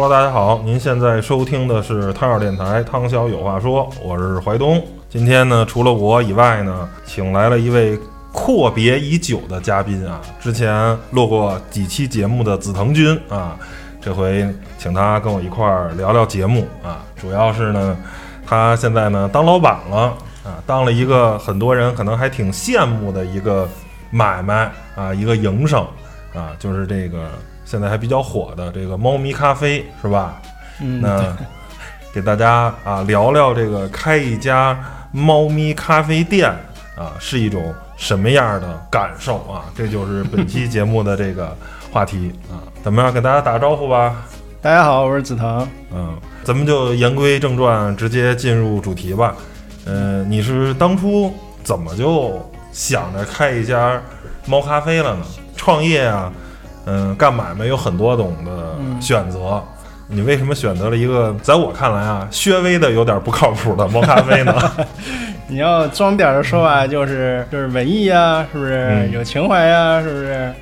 Hello，大家好，您现在收听的是汤小电台，汤小有话说，我是怀东。今天呢，除了我以外呢，请来了一位阔别已久的嘉宾啊，之前录过几期节目的紫藤君啊，这回请他跟我一块儿聊聊节目啊，主要是呢，他现在呢当老板了啊，当了一个很多人可能还挺羡慕的一个买卖啊，一个营生啊，就是这个。现在还比较火的这个猫咪咖啡是吧？嗯，那给大家啊聊聊这个开一家猫咪咖啡店啊是一种什么样的感受啊？这就是本期节目的这个话题啊。怎么样，给大家打个招呼吧？大家好，我是紫藤。嗯，咱们就言归正传，直接进入主题吧。嗯，你是当初怎么就想着开一家猫咖啡了呢？创业啊？嗯，干买卖有很多种的选择，你为什么选择了一个在我看来啊，稍微的有点不靠谱的猫咖啡呢？你要装点的说法就是就是文艺呀，是不是有情怀呀，是不是？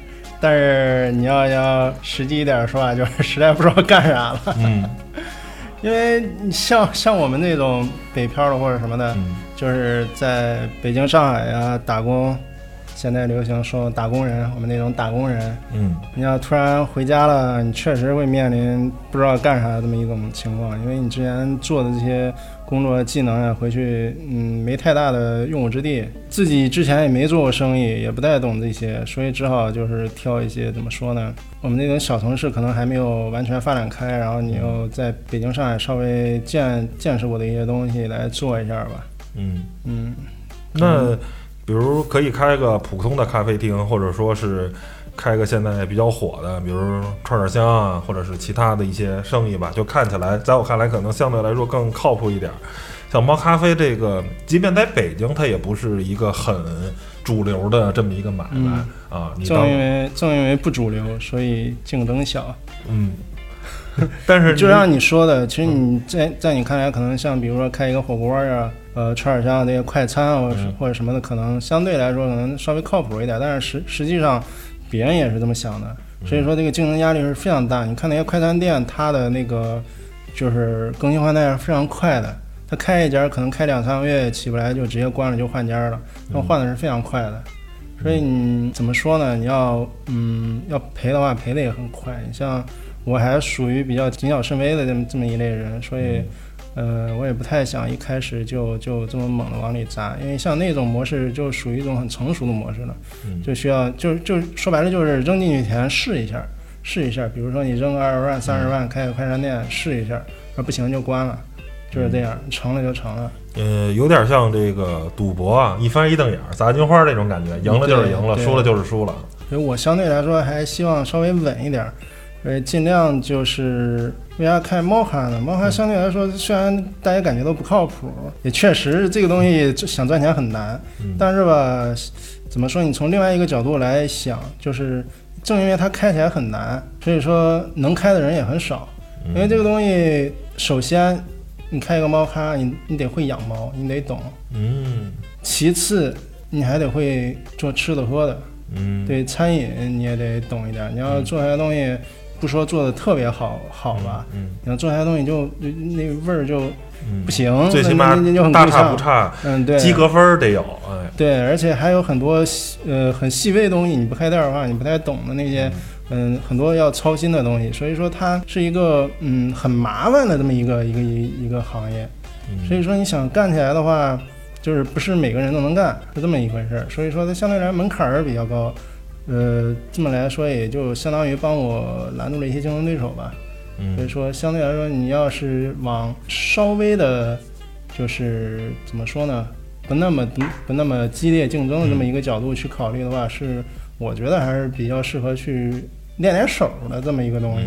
但是你要要实际一点说法，就是实在不知道干啥了。嗯，因为像像我们那种北漂的或者什么的，就是在北京、上海呀打工。现在流行说打工人，我们那种打工人，嗯，你要突然回家了，你确实会面临不知道干啥这么一种情况，因为你之前做的这些工作技能啊，回去嗯没太大的用武之地，自己之前也没做过生意，也不太懂这些，所以只好就是挑一些怎么说呢？我们那种小城市可能还没有完全发展开，然后你又在北京、上海稍微见见识过的一些东西来做一下吧。嗯嗯，那。比如可以开个普通的咖啡厅，或者说是开个现在比较火的，比如串串香啊，或者是其他的一些生意吧。就看起来，在我看来，可能相对来说更靠谱一点。像猫咖啡这个，即便在北京，它也不是一个很主流的这么一个买卖啊。正因为正因为不主流，所以竞争小。嗯。但是就像你说的，其实你在在你看来，可能像比如说开一个火锅呀，呃，串串香那些快餐啊，或者什么的，可能相对来说可能稍微靠谱一点。但是实实际上，别人也是这么想的，所以说这个竞争压力是非常大。你看那些快餐店，它的那个就是更新换代是非常快的，它开一家可能开两三个月起不来，就直接关了就换家了，那换的是非常快的。所以你怎么说呢？你要嗯要赔的话，赔的也很快。你像。我还属于比较谨小慎微的这么这么一类人，所以，呃，我也不太想一开始就就这么猛的往里砸，因为像那种模式就属于一种很成熟的模式了，就需要就就说白了就是扔进去钱试一下，试一下，比如说你扔个二十万、三十万开个快餐店试一下，那不行就关了，就是这样，成了就成了。呃，有点像这个赌博啊，一翻一瞪眼砸金花那种感觉，赢了就是赢了，输了就是输了。所以我相对来说还希望稍微稳一点。呃，尽量就是为啥开猫咖呢？猫咖相对来说，虽然大家感觉都不靠谱，也确实这个东西想赚钱很难。但是吧，怎么说？你从另外一个角度来想，就是正因为它开起来很难，所以说能开的人也很少。因为这个东西，首先你开一个猫咖，你你得会养猫，你得懂。嗯。其次，你还得会做吃的喝的。嗯。对餐饮你也得懂一点。你要做些东西。不说做的特别好，好吧？嗯，你要做出来东西就那味儿就不行，最起码大差不差，嗯，对，及格分得有，哎，对，而且还有很多呃很细微的东西，你不开店的话，你不太懂的那些，嗯，很多要操心的东西，所以说它是一个嗯很麻烦的这么一个一个一一个行业，所以说你想干起来的话，就是不是每个人都能干，是这么一回事儿，所以说它相对来门槛儿比较高。呃，这么来说，也就相当于帮我拦住了一些竞争对手吧。所以说，相对来说，你要是往稍微的，就是怎么说呢，不那么不那么激烈竞争的这么一个角度去考虑的话，是我觉得还是比较适合去练练手的这么一个东西。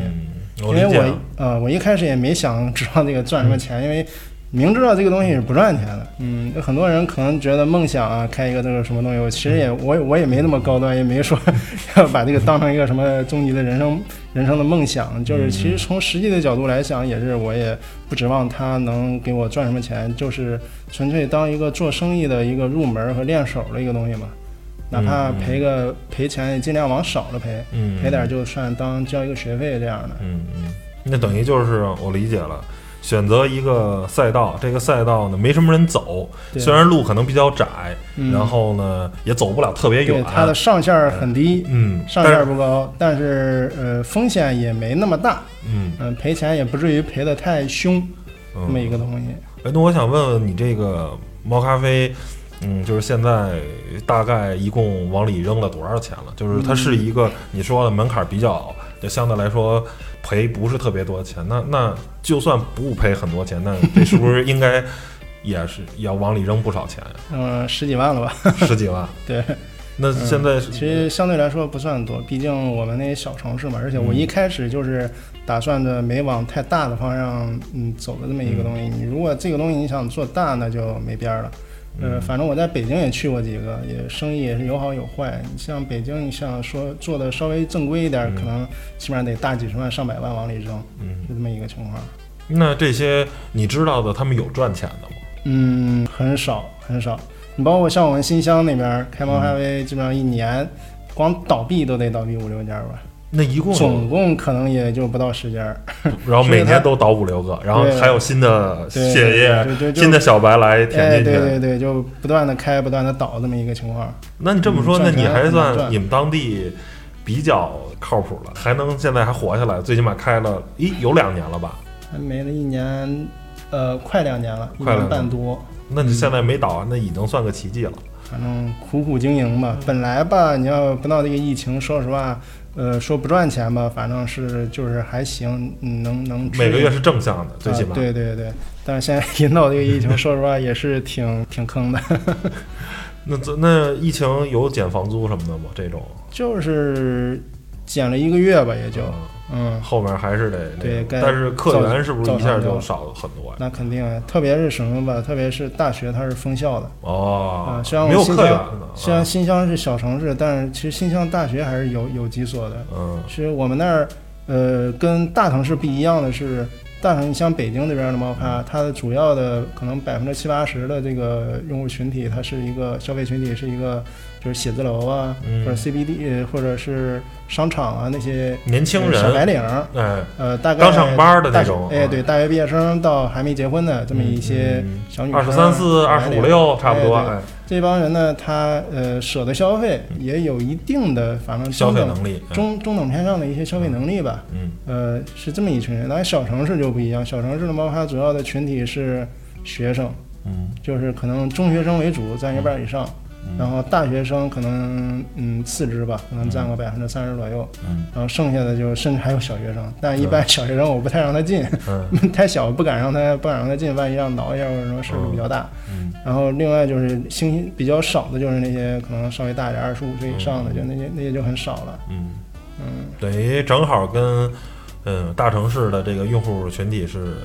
因为我呃，我一开始也没想指望这个赚什么钱，因为。明知道这个东西是不赚钱的，嗯，有很多人可能觉得梦想啊，开一个这个什么东西，我其实也 我我也没那么高端，也没说要把这个当成一个什么终极的人生 人生的梦想。就是其实从实际的角度来讲，也是我也不指望他能给我赚什么钱，就是纯粹当一个做生意的一个入门和练手的一个东西嘛。哪怕赔个赔钱，也尽量往少了赔，赔点就算当交一个学费这样的。嗯嗯。那等于就是我理解了，选择一个赛道，这个赛道呢没什么人走，虽然路可能比较窄，嗯。然后呢也走不了特别对远，它的上限很低，嗯，上限不高，但是呃风险也没那么大，嗯。嗯、赔钱也不至于赔得太凶，嗯。这么一个东西。哎，那我想问问你这个猫咖啡，嗯，就是现在大概一共往里扔了多少钱了？就是它是一个、你说的门槛比较，就相对来说赔不是特别多的钱。那那就算不赔很多钱，那这是不是应该 也是要往里扔不少钱呀？嗯、十几万了吧？十几万？对，那现在是、其实相对来说不算多，毕竟我们那些小城市嘛，而且我嗯一开始就是打算着没往太大的方向嗯走的这么一个东西。你如果这个东西你想做大，那就没边儿了。呃，嗯反正我在北京也去过几个，也生意也是有好有坏。你像北京，你像说做的稍微正规一点，嗯可能起码得大几十万、上百万往里扔，嗯，就这么一个情况。那这些你知道的，他们有赚钱的吗？嗯，很少很少。你包括像我们新乡那边开猫咖啡，基本上一年光倒闭都得倒闭五六家吧，那一共总共可能也就不到十家。然后每年都倒五六个，然后还有新的血液、新的小白来填哎，进去。对对对，就不断的开，不断的倒这么一个情况。那你这么说，嗯那你还算你们当地比较靠谱了，还能现在还活下来，最起码开了，咦，有两年了吧？还没了一年，呃，快两年了，一年半多。那你现在没倒，那已经算个奇迹了。反正苦苦经营吧。本来吧，你要不闹这个疫情，说实话，呃，说不赚钱吧，反正是就是还行，嗯能能每个月是正向的，最起码。啊。对对对，但是现在引导这个疫情，说实话也是挺挺坑的。那这那疫情有减房租什么的吗？这种就是减了一个月吧，也就嗯嗯，后面还是得那个但是客源是不是一下就少了很多呀？那肯定啊，特别是什么吧，特别是大学它是封校的。哦啊，虽然我新疆。虽然啊新乡是小城市，但是其实新乡大学还是有有几所的。嗯其实我们那儿，呃，跟大城市不一样的是，大城像北京这边的猫咖，它的主要的可能百分之七八十的这个用户群体，它是一个消费群体，是一个就是写字楼啊，嗯或者 CBD 呃或者是商场啊那些年轻人小白，领呃，大概刚上班的那种哎，对，大学毕业生到还没结婚的这么一些小女生，嗯二十三四、二十五六，差不多。这帮人呢，他呃舍得消费，也有一定的反正消费能力。哎中中等偏上的一些消费能力吧。嗯呃，是这么一群人。当然，小城市就不一样，小城市的猫咖主要的群体是学生，嗯就是可能中学生为主，占一半以上，嗯然后大学生可能嗯次之吧，可能占个百分之三十左右，嗯。然后剩下的就甚至还有小学生，但一般小学生我不太让他进，嗯。太小不敢让他不敢让他进，万一让挠一下或者什么事儿比较大。嗯。然后另外就是星星比较少的就是那些可能稍微大一点，二十五岁以上的，嗯。就那些那些就很少了。嗯，嗯，等于正好跟嗯大城市的这个用户群体是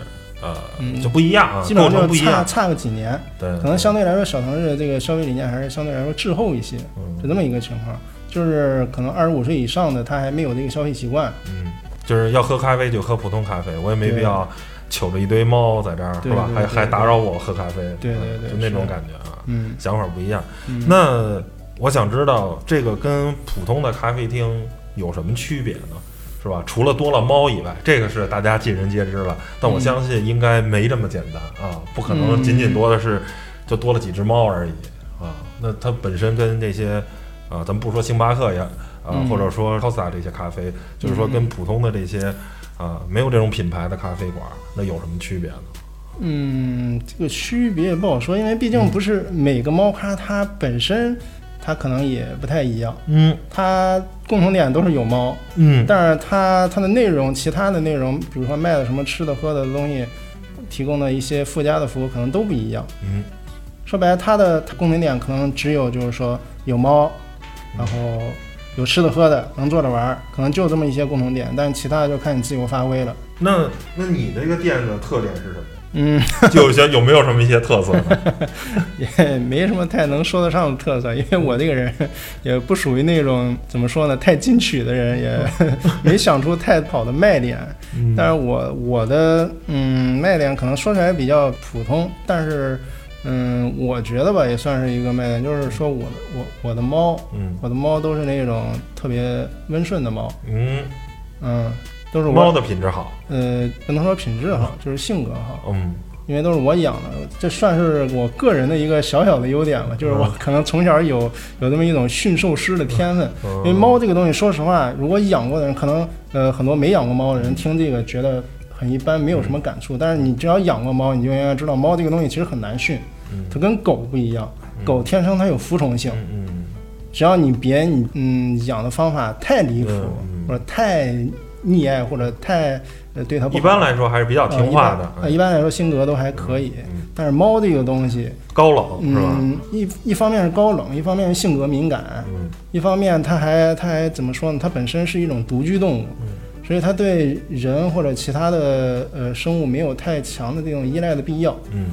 呃嗯就不一样啊，基本上就差不一样。差个几年，对，可能相对来说小城市的这个消费理念还是相对来说滞后一些，嗯是这么一个情况。就是可能二十五岁以上的他还没有这个消费习惯，嗯，就是要喝咖啡就喝普通咖啡，我也没必要瞅着一堆猫在这儿，是吧？还还打扰我喝咖啡，对对嗯对就那种感觉啊，嗯，想法不一样。嗯那我想知道这个跟普通的咖啡厅有什么区别呢？是吧？除了多了猫以外，这个是大家尽人皆知了。但我嗯相信应该没这么简单啊，不可能嗯仅仅多的是就多了几只猫而已啊。那它本身跟这些啊，咱们不说星巴克呀啊，嗯或者说 Costa 这些咖啡，就是说跟普通的这些啊没有这种品牌的咖啡馆，那有什么区别呢？嗯，这个区别也不好说，因为毕嗯竟不是每个猫咖它本身它可能也不太一样，嗯它共同点都是有猫，嗯但是它它的内容，其他的内容，比如说卖的什么吃的喝的东西，提供的一些附加的服务可能都不一样。嗯说白了，它的它共同点可能只有就是说有猫，然后有吃的喝的，能坐着玩儿，可能就这么一些共同点，但是其他的就看你自由发挥了。那那你这个店的特点是什么？嗯，就有些有没有什么一些特色呢？也没什么太能说得上的特色，因为我这个人也不属于那种怎么说呢，太进取的人，也 没想出太好的卖点。但是我我的嗯卖点可能说起来比较普通，但是嗯我觉得吧也算是一个卖点，就是说我的我我的猫，嗯我的猫都是那种特别温顺的猫，嗯嗯，都是我猫的品质好，呃，不能说品质好，就是性格好，嗯。因为都是我养的，这算是我个人的一个小小的优点了，就是我可能从小有有这么一种驯兽师的天分。嗯，因为猫这个东西，说实话，如果养过的人，可能呃很多没养过猫的人听这个觉得很一般，没有什么感触。但是你只要养过猫，你就应该知道，猫这个东西其实很难训，嗯。它跟狗不一样，狗天生它有服从性，只要你别你嗯养的方法太离谱，或者太溺爱，或者太呃对它不好，一般来说还是比较听话的呃，一般呃一般来说性格都还可以。嗯但是猫这个东西，高冷是吧？嗯，一一方面是高冷，一方面是性格敏感，嗯一方面它还它还怎么说呢？它本身是一种独居动物，嗯所以它对人或者其他的呃生物没有太强的这种依赖的必要。嗯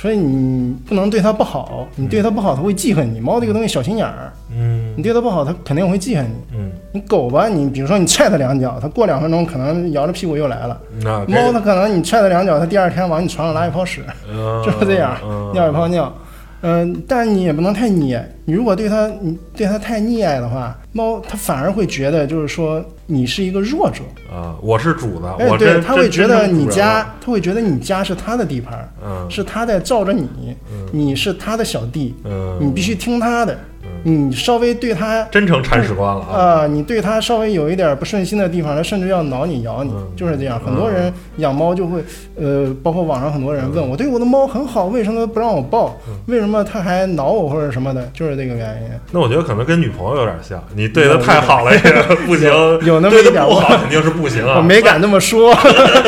所以你不能对它不好，你对它不好，它会记恨你。猫这个东西小心眼儿，嗯你对它不好，它肯定会记恨你。嗯，你狗吧，你比如说你踹它两脚，它过两分钟可能摇着屁股又来了。那猫它可能你踹它两脚，它第二天往你床上拉一泡屎，就是这样嗯尿一泡尿。嗯、但是你也不能太溺爱。你如果对它你对它太溺爱的话，猫它反而会觉得就是说你是一个弱者。啊，我是主子，哎，我对，真它会觉得你，家，它会觉得你家是它的地盘儿，嗯是它在罩着你，嗯你是它的小弟，嗯，你必须听它的。嗯你稍微对它真成铲屎官了啊！啊、你对它稍微有一点不顺心的地方，它甚至要挠你、咬你，嗯就是这样。很多人养猫就会，呃，包括网上很多人问我，对我的猫很好，为什么不让我抱？嗯为什么它还挠我或者什么的？就是这个原因。那我觉得可能跟女朋友有点像，你对她太好了也不行，有那么一点 不好肯定是不行啊。我没敢那么说，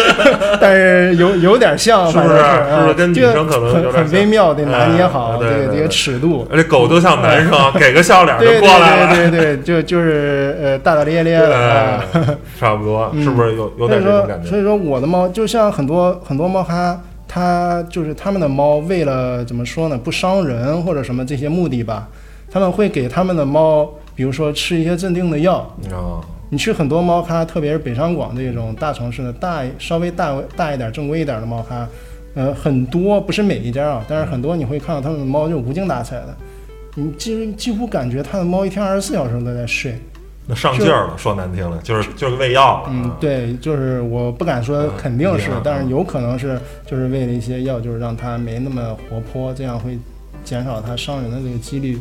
但是有有点像，是不是是是不是跟女生可能有点像很很微妙，得拿捏好这个这个尺度。而且狗就像男生，给个笑脸就过来了，对对对对，就就是呃大大咧咧的 差不多，嗯是不是有有点这种感，觉？所以说我的猫就像很多很多猫咖，它就是他们的猫为了怎么说呢，不伤人或者什么这些目的吧，他们会给他们的猫，比如说吃一些镇定的药。啊，你去很多猫咖，特别是北上广这种大城市的大稍微大大一点、正规一点的猫咖，呃，很多不是每一家啊，但是很多你会看到他们的猫就无精打采的，你几几乎感觉他的猫一天二十四小时都在睡。那上劲儿了，说难听了，就是就是喂药了。嗯，对，就是我不敢说肯定是，嗯但是有可能是就是喂了一些药，就是让它没那么活泼，这样会减少它伤人的这个几率。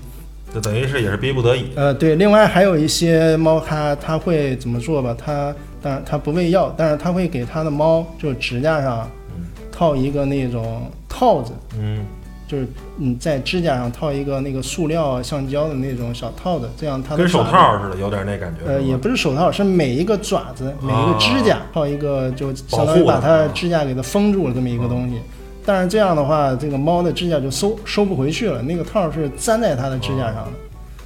就等于是也是逼不得已。呃，对，另外还有一些猫咖，它会怎么做吧？它当然它不喂药，但是它会给它的猫就指甲上嗯套一个那种套子，嗯就是你在指甲上套一个那个塑料橡胶的那种小套子，这样它跟手套似的，有点那感觉。呃，也不是手套，是每一个爪子、每一个指甲套一个，就相当于把它指甲给它封住了这么一个东西。但是这样的话，这个猫的指甲就收收不回去了，那个套是粘在它的指甲上的，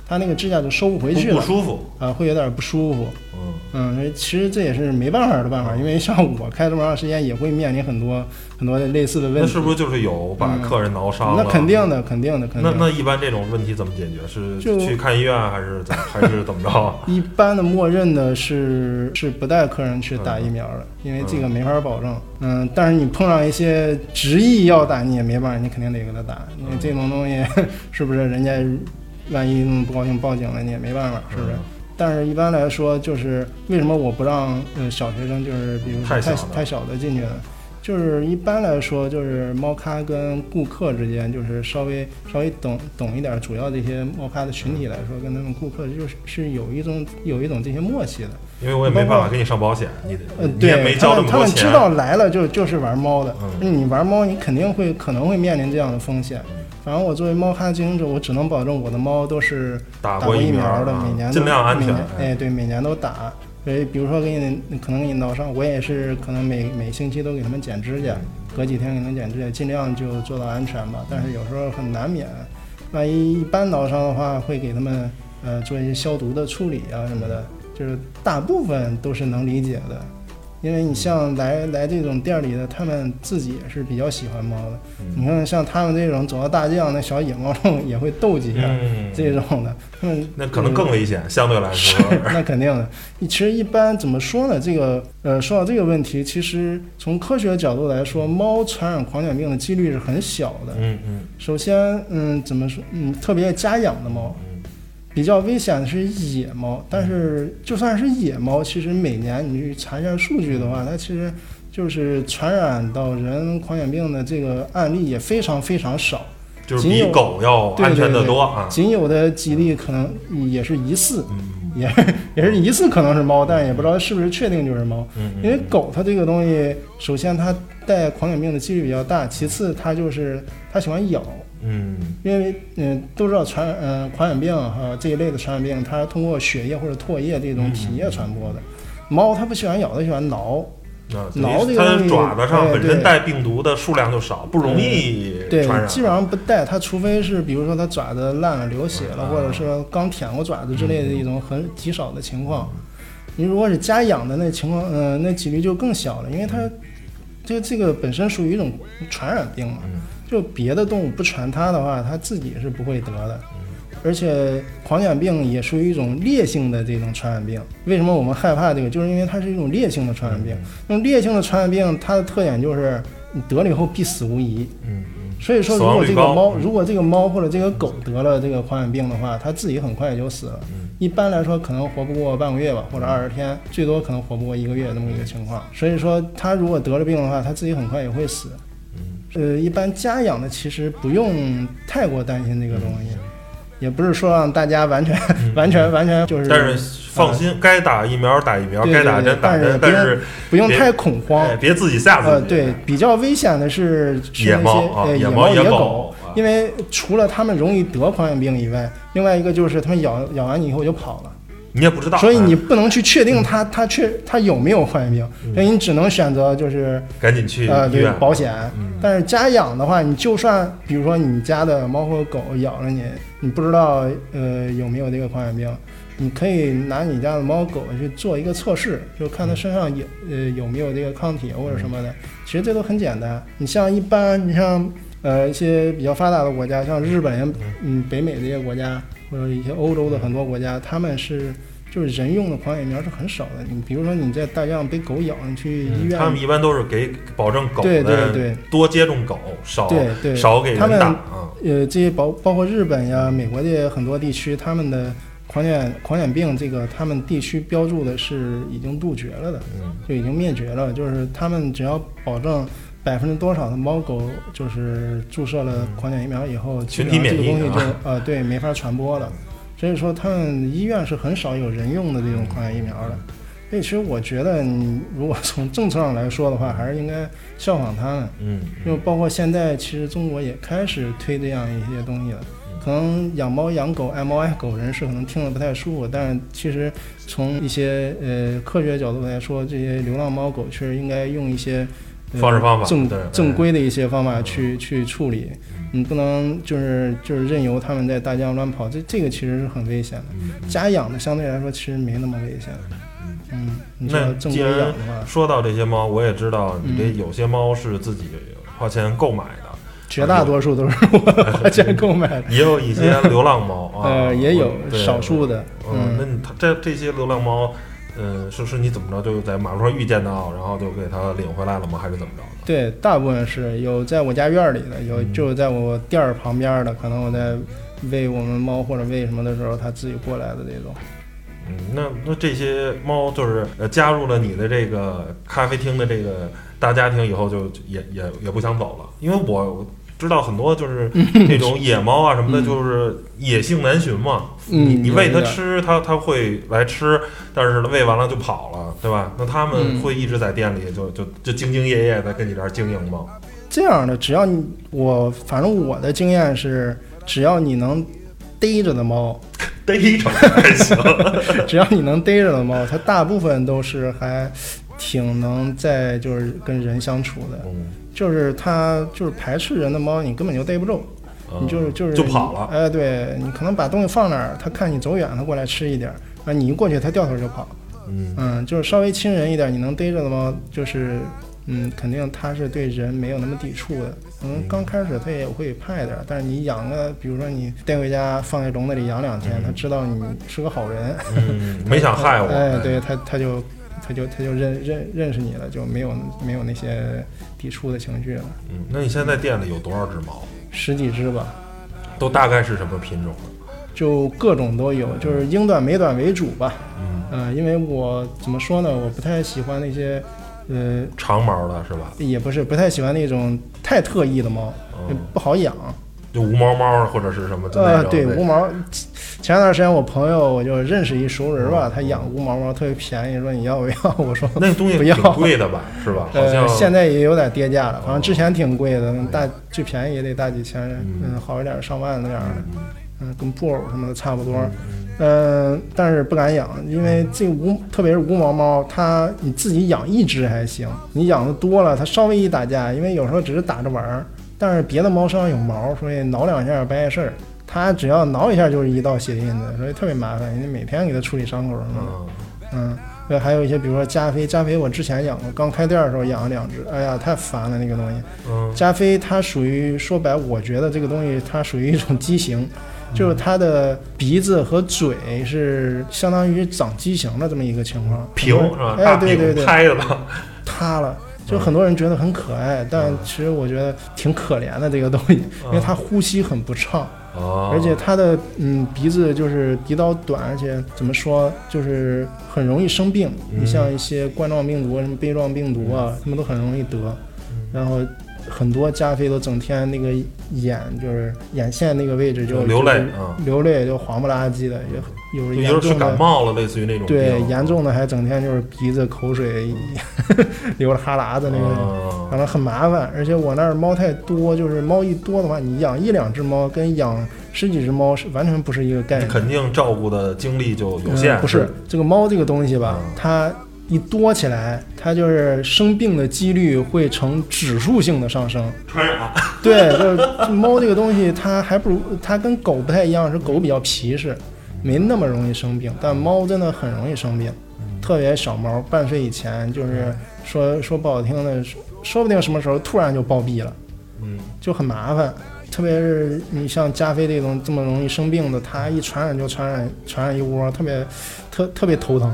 它那个指甲就收不回去了，不不舒服。啊、会有点不舒服。嗯嗯，其实这也是没办法的办法，因为像我开这么长时间，也会面临很多很多类似的问题。那是不是就是有把客人挠伤了？那肯定的，肯定的，肯定的。那那一般这种问题怎么解决？是去看医院还是怎还是怎么着？一般的默认的是是不带客人去打疫苗的，因为这个没法保证。嗯，但是你碰上一些执意要打，你也没办法，你肯定得给他打，因为这种东西 是不是人家万一弄不高兴报警了，你也没办法，是不是？但是一般来说，就是为什么我不让呃小学生，就是比如说太太小的太小的进去呢？就是一般来说，就是猫咖跟顾客之间，就是稍微稍微懂懂一点，主要这些猫咖的群体来说，跟他们顾客就是是有一种有一种这些默契的。因为我也没办法给你上保险，你呃，你也对，没交那他们他么多钱。们知道来了就就是玩猫的，嗯你玩猫，你肯定会可能会面临这样的风险。反正我作为猫咖经营者，我只能保证我的猫都是打打过疫苗的，啊每年都尽量安全。哎，对，每年都打。所以，比如说给你可能给你挠伤，我也是可能每每星期都给他们剪指甲，隔几天给他们剪指甲，尽量就做到安全吧。但是有时候很难免，万一一般挠伤的话，会给他们呃做一些消毒的处理啊什么的，就是大部分都是能理解的。因为你像来来这种店里的，他们自己也是比较喜欢猫的。你看，像他们这种走到大街上，那小野猫种也会斗几下，嗯，这种的，嗯那可能更危险，相对来说。那肯定的。其实一般怎么说呢？这个呃，说到这个问题，其实从科学角度来说，猫传染狂犬病的几率是很小的。嗯嗯首先，嗯，怎么说？嗯，特别家养的猫，比较危险的是野猫，但是就算是野猫，其实每年你去查一下数据的话，它其实就是传染到人狂犬病的这个案例也非常非常少，就是比狗要安全的多啊。仅有的几例可能也是疑似，嗯也也是疑似可能是猫，但也不知道是不是确定就是猫。嗯，因为狗它这个东西，首先它带狂犬病的几率比较大，其次它就是它喜欢咬。嗯因为嗯都知道传嗯、狂犬病哈、这一类的传染病，它是通过血液或者唾液这种体液传播的。猫它不喜欢咬，它喜欢挠。啊，挠这个它爪子上哎本身带病毒的数量就少，不容易对传，染。基本上不带它，除非是比如说它爪子烂了流血了，啊或者是刚舔过爪子之类的一种很极少的情况。你如果是家养的那情况，呃，那几率就更小了，因为它这这个本身属于一种传染病嘛，嗯就别的动物不传它的话，它自己是不会得的。嗯而且狂犬病也属于一种烈性的这种传染病。为什么我们害怕这个？就是因为它是一种烈性的传染病。那种烈性的传染病，它的特点就是你得了以后必死无疑。所以说，如果这个猫，嗯如果这个猫或者这个狗得了这个狂犬病的话，它自己很快也就死了。嗯一般来说，可能活不过半个月吧，或者二十天，最多可能活不过一个月那么一个情况。所以说，它如果得了病的话，它自己很快也会死。嗯呃，一般家养的其实不用太过担心这个东西，也不是说让大家完全、嗯 完全、完全就是，但是放心，该打疫苗打疫苗，对该打对对针打针，但是但是不用太恐慌。哎别自己吓呃，自己。对，比较危险的是是野那些猫野猫、野狗，啊因为除了它们容易得狂犬病以外，另外一个就是它们咬咬完你以后就跑了，你也不知道，所以你哎不能去确定它它确它有没有狂犬病，嗯所以你只能选择就是赶紧去保险。嗯但是家养的话，你就算比如说你家的猫或狗咬了你，你不知道呃有没有这个狂犬病，你可以拿你家的猫狗去做一个测试，就看它身上有呃有没有这个抗体或者什么的。其实这都很简单。你像一般，你像呃一些比较发达的国家，像日本人、嗯北美这些国家，或者一些欧洲的很多国家，他们是。就是人用的狂犬疫苗是很少的，你比如说你在大街上被狗咬，你去医院，嗯他们一般都是给保证狗对对的对多接种狗，少对对少给他们。呃，这些包包括日本呀、美国这些很多地区，他们的狂犬狂犬病这个，他们地区标注的是已经杜绝了的，嗯就已经灭绝了。就是他们只要保证百分之多少的猫狗就是注射了狂犬疫苗以后，基群体本上这个东西就啊呃对没法传播了。所以说，他们医院是很少有人用的这种狂犬疫苗的。所以其实我觉得，你如果从政策上来说的话，还是应该效仿他们。嗯，因为包括现在，其实中国也开始推这样一些东西了。可能养猫养狗、爱猫爱狗人士可能听了不太舒服，但是其实从一些呃科学角度来说，这些流浪猫狗确实应该用一些、呃、方式方法正对正规的一些方法去去处理。你不能就是就是任由它们在大街上乱跑，这这个其实是很危险的。嗯家养的相对来说其实没那么危险。嗯，那既然养的话，说到这些猫，我也知道你这嗯有些猫是自己花钱购买的，绝大多数都是我花钱购买的。也有一些流浪猫啊，呃，也有少数的，嗯，那嗯，你它这这些流浪猫，嗯，是是你怎么着就在马路上遇见到，然后就给它领回来了吗？还是怎么着的？对，大部分是有在我家院儿里的，有嗯就是在我店儿旁边儿的，可能我在喂我们猫或者喂什么的时候，它自己过来的这种。嗯，那那这些猫就是呃加入了你的这个咖啡厅的这个大家庭以后就，就也也也不想走了，因为我知道很多就是那种野猫啊什么的，嗯就是野性难寻嘛。嗯你你喂它吃，它它会来吃，但是喂完了就跑了，对吧？那它们嗯会一直在店里就就就兢兢业业的跟你这儿经营吗？这样的，只要你我反正我的经验是，只要你能逮着的猫，逮着还行。只要你能逮着的猫，它大部分都是还挺能在就是跟人相处的。嗯，就是它就是排斥人的猫，你根本就逮不住。你就是就是就跑了。哎，对你可能把东西放那儿，它看你走远，它过来吃一点儿，啊，你一过去，它掉头就跑。嗯嗯，就是稍微亲人一点，你能逮着的猫，就是嗯，肯定它是对人没有那么抵触的。可能刚开始它也会怕一点儿，但是你养个，比如说你带回家放在笼子里养两天，它知道你是个好人，嗯，没想害我。哎，对，它它就它就他就认认认识你了，就没有没有那些抵触的情绪了。嗯，那你现在店里有多少只猫？十几只吧，都大概是什么品种的？就各种都有，就是英短美短为主吧。嗯，呃，因为我怎么说呢，我不太喜欢那些，呃，长毛的是吧？也不是不太喜欢那种太特异的猫，嗯，不好养。就无毛猫或者是什么？就那呃，对，无毛。前段时间我朋友我就认识一熟人吧，他养无毛猫特别便宜，说你要不要？我说那东西不要挺贵的吧？是吧？好像呃，现在也有点跌价了，反正之前挺贵的，大最便宜也得大几千，嗯嗯，好一点上万那样的，嗯嗯，跟布偶什么的差不多。嗯嗯，但是不敢养，因为这无，特别是无毛猫，它你自己养一只还行，你养的多了，它稍微一打架，因为有时候只是打着玩儿，但是别的猫身上有毛，所以挠两下不碍事儿。它只要挠一下就是一道血印子，所以特别麻烦，你每天给它处理伤口什么的。嗯嗯，对，还有一些比如说加菲，加菲我之前养过，刚开店的时候养了两只，哎呀，太烦了那个东西。嗯加菲它属于说白，我觉得这个东西它属于一种畸形，就是它的鼻子和嘴是相当于长畸形的这么一个情况，平是吧？对对对，拍的吧？塌了。就很多人觉得很可爱，但其实我觉得挺可怜的这个东西，因为它呼吸很不畅，哦，而且它的嗯鼻子就是鼻道短，而且怎么说就是很容易生病。嗯。你像一些冠状病毒、什么杯状病毒啊，他们都很容易得。然后很多加菲都整天那个眼就是眼线那个位置就流泪流泪就黄不拉几的，也有就。感冒了，类似于那种对，严重的还整天就是鼻子、口水流着哈喇子那个，哦反正很麻烦。而且我那儿猫太多，就是猫一多的话，你养一两只猫跟养十几只猫是完全不是一个概念。肯定照顾的精力就有限。嗯不是这个猫这个东西吧嗯，它一多起来，它就是生病的几率会呈指数性的上升。传染，对，就是猫这个东西，它还不如它跟狗不太一样，是狗比较皮实，没那么容易生病，但猫真的很容易生病，特别小猫，半岁以前就是说说不好听的，说说不定什么时候突然就暴毙了，嗯，就很麻烦。特别是你像加菲这种这么容易生病的，它一传染就传染传染一窝，特别特特别头疼。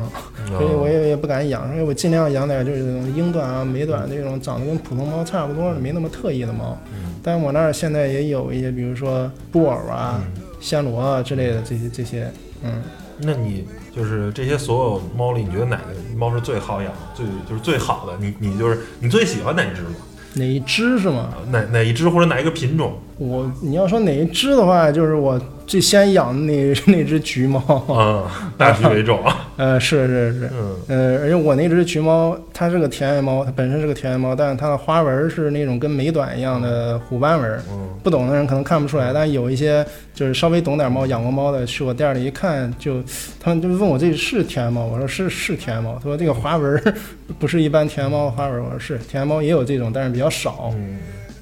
所以我哦也也不敢养，所以我尽量养点就是英短啊、美短这种长得跟普通猫差不多的，没那么特异的猫。但我那儿现在也有一些，比如说布偶啊、嗯暹罗啊之类的这些这些，嗯，那你就是这些所有猫里，你觉得哪个猫是最好养、最就是最好的？你你就是你最喜欢哪一只吗？哪一只是吗？哪哪一只或者哪一个品种？我你要说哪一只的话，就是我最先养的那 那只橘猫，嗯，大橘为重。呃，是是是，嗯。呃，而且我那只橘猫，它是个田园猫，它本身是个田园猫，但是它的花纹是那种跟美短一样的虎斑纹。嗯。不懂的人可能看不出来，但有一些就是稍微懂点猫、养过猫的，去我店里一看，就他们就问我这是田园猫，我说是是田园猫，他说这个花纹儿 不是一般田园猫的花纹儿，我说是田园猫也有这种，但是比较少。嗯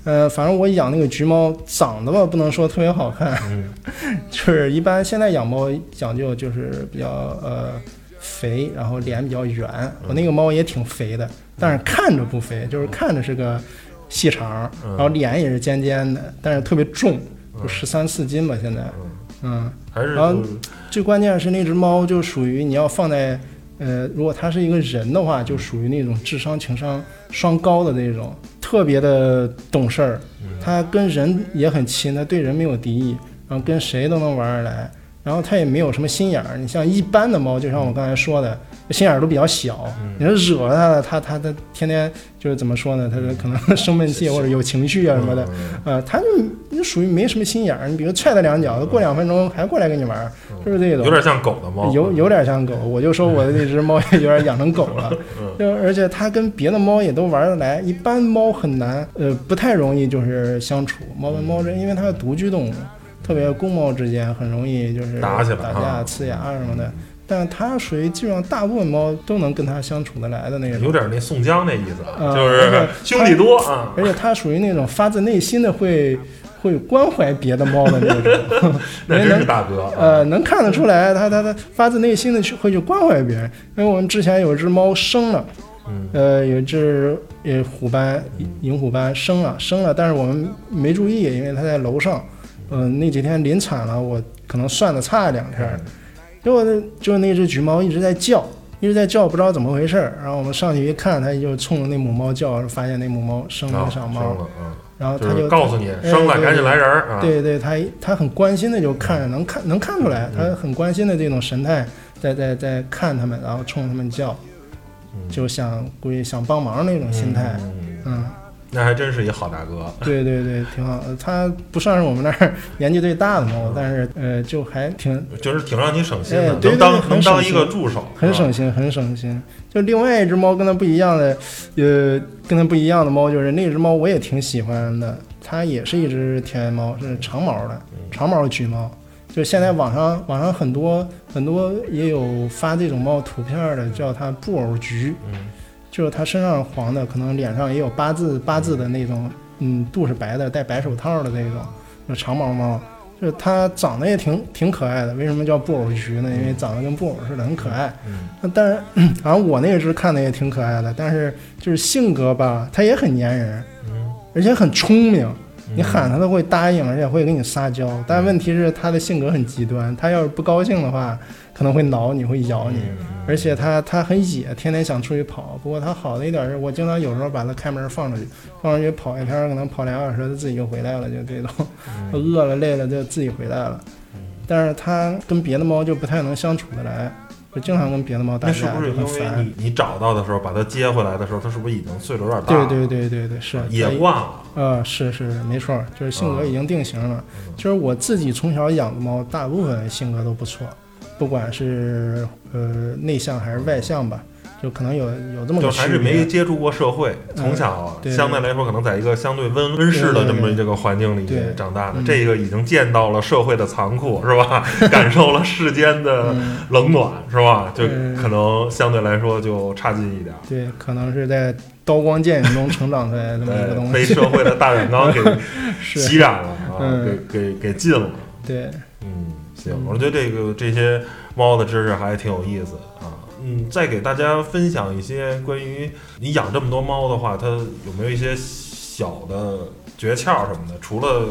呃，反正我养那个橘猫长得吧，不能说特别好看，嗯 就是一般现在养猫讲究就是比较呃肥，然后脸比较圆。我那个猫也挺肥的，但是看着不肥，就是看着是个细长，嗯然后脸也是尖尖的，但是特别重，就嗯十三四斤吧现在。嗯，还是然后最关键是那只猫就属于你要放在。呃，如果他是一个人的话，就属于那种智商情商双高的那种，特别的懂事儿。他跟人也很亲，他对人没有敌意，然后跟谁都能玩儿得来，然后它也没有什么心眼儿。你像一般的猫，就像我刚才说的，心眼儿都比较小。你说惹它了，它它它天天就是怎么说呢？它可能生闷气 或者有情绪啊什么的，呃，它就就属于没什么心眼儿。你比如踹它两脚，它过两分钟还过来跟你玩儿，就是这种。有点像狗的猫，有有点像狗，我就说我的那只猫也有点养成狗了，嗯就而且它跟别的猫也都玩得来。一般猫很难，呃，不太容易就是相处。猫跟猫之，因为它是独居动物，特别公猫之间很容易就是打起来打啊架、呲牙什么的。但它属于基本上大部分猫都能跟它相处得来的那种有。点那宋江那意思，啊就是 兄弟多啊。而且它属于那种发自内心的会会关怀别的猫的那种，那真是大哥啊。呃，能看得出来，它它它发自内心的去会去关怀别人。因为我们之前有一只猫生了，嗯呃，有一只呃虎斑银虎斑生了生了，但是我们没注意，因为它在楼上。嗯、那几天临产了，我可能算的差两天儿，结果呢，就是那只橘猫一直在叫，一直在叫，不知道怎么回事儿。然后我们上去一看，它就冲着那母猫叫，发现那母猫生了啊个小猫，然后它就就告诉你生了赶紧来人儿啊，对对，它它很关心的就看着，能看能看出来，它嗯很关心的这种神态，在在在看他们，然后冲他们叫，嗯。就想估计想帮忙那种心态。嗯，那还真是一好大哥，对对对，挺好。的它不算是我们那儿 年纪最大的猫，但是呃，就还挺 就是挺让你省心的，哎对能当能当一个助手，很省心，很省心。就另外一只猫跟它不一样的，呃，跟它不一样的猫就是那只猫我也挺喜欢的，它也是一只田园猫，是长毛的长毛橘猫。就现在网上网上很多很多也有发这种猫图片的，叫它布偶橘，嗯就是它身上黄的，可能脸上也有八字八字的那种，嗯，肚是白的，戴白手套的那种，就长毛猫。就是它长得也挺挺可爱的，为什么叫布偶橘呢？因为长得跟布偶似的，很可爱。但是，反正我那只看的也挺可爱的，但是就是性格吧，它也很粘人，嗯，而且很聪明。你嗯喊它，都会答应，而且会跟你撒娇。但问题是，它的性格很极端，它要是不高兴的话，可能会挠你，会咬你。嗯而且它它很野，天天想出去跑。不过它好的一点是，我经常有时候把它开门放出去，放出去跑一天儿，可能跑两小时，它自己就回来了，就这种。饿了累了就自己回来了。但是它跟别的猫就不太能相处得来，就经常跟别的猫打那是架，不是因为。你你找到的时候，把它接回来的时候，它是不是已经岁数有点大了？对对对对对，是也惯了。呃，是是没错儿，就是性格已经定型了。嗯就是我自己从小养的猫，大部分性格都不错，不管是呃内向还是外向吧，就可能有有这么就个。还是没接触过社会，从小相对来说可能在一个相对温温室的这么这个环境里长大的，嗯这个已经见到了社会的残酷，是吧？感受了世间的嗯，冷暖，是吧？就嗯可能相对来说就差劲一点。对，可能是在刀光剑影中成长出来的这么一个对，东西。被社会的大染缸给 是，洗染了啊，嗯给给给禁了。对，嗯，行嗯，我觉得这个这些猫的知识还挺有意思啊。嗯，再给大家分享一些关于你养这么多猫的话，它有没有一些小的诀窍什么的？除了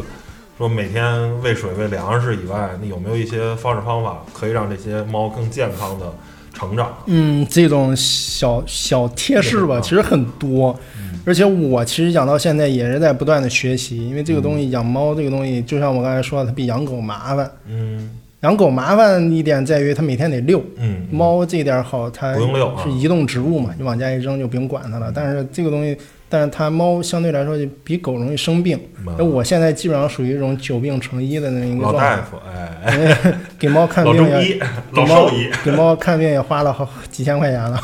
说每天喂水喂粮食以外，那有没有一些方式方法可以让这些猫更健康的成长？嗯，这种小小贴士吧，啊其实很多。嗯而且我其实养到现在也是在不断的学习，因为这个东西养猫这个东西，就像我刚才说的，它比养狗麻烦。嗯养狗麻烦一点在于它每天得遛，嗯，猫这点好，它不用遛啊是移动植物嘛，你往家一扔就不用管它了。但是这个东西，但是它猫相对来说就比狗容易生病。嗯那我现在基本上属于一种久病成医的那一个状态，老大夫，哎，给猫看病也，给老猫兽医，给猫看病也花了好几千块钱了。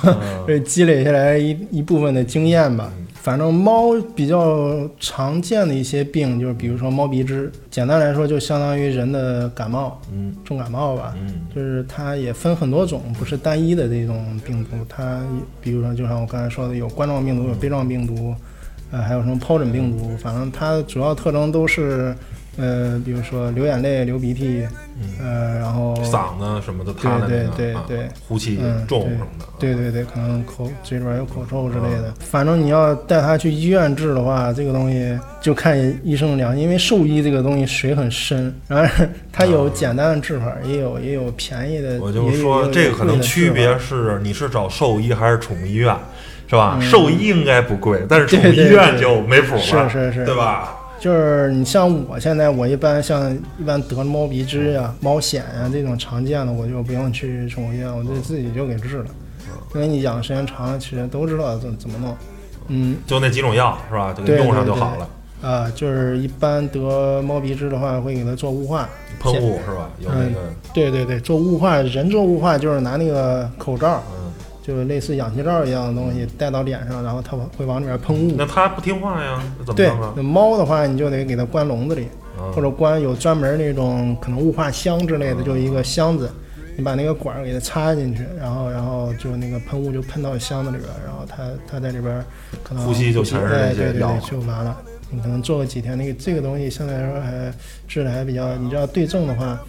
积累下来一一部分的经验吧。反正猫比较常见的一些病，就是比如说猫鼻支，简单来说就相当于人的感冒、嗯重感冒吧。嗯就是它也分很多种，不是单一的这种病毒。它比如说，就像我刚才说的，有冠状病毒，有杯状病毒，呃，还有什么疱疹病毒。反正它主要特征都是，呃，比如说流眼泪、流鼻涕，呃，然后嗓子什么的塌的对对，啊对对呼气嗯重什么的，对对对，可能口嘴里边有口臭之类的。反正你要带他去医院治的话，这个东西就看医生量，因为兽医这个东西水很深，然后 它有简单的治法，也有也有便宜的。我就说这个可能区。别是你是找兽医还是宠物医院，是吧？嗯兽医应该不贵，但是宠物医院就没谱了，是是是，对吧？法就是你像我现在，我一般像一般得了猫鼻支呀、猫癣呀这种常见的，我就不用去宠物医院，我就自己就给治了。因为你养时间长了，其实都知道怎怎么弄。嗯，就那几种药是吧？就给对用上就好了。啊，就是一般得猫鼻支的话，会给它做雾化。喷雾是吧？有那个，对对对，做雾化，人做雾化就是拿那个口罩，嗯，就是类似氧气罩一样的东西戴到脸上，然后它会往里面喷雾。那它不听话呀，怎么对那猫的话，你就得给它关笼子里，嗯或者关有专门那种可能雾化箱之类的，就一个箱子，你把那个管儿给它插进去，然后然后就那个喷雾就喷到箱子里边儿，然后它它在里边儿可能呼吸就全是对对对，就完了。你可能做个几天，那个这个东西相对来说还治的还比较，你知道对症的话，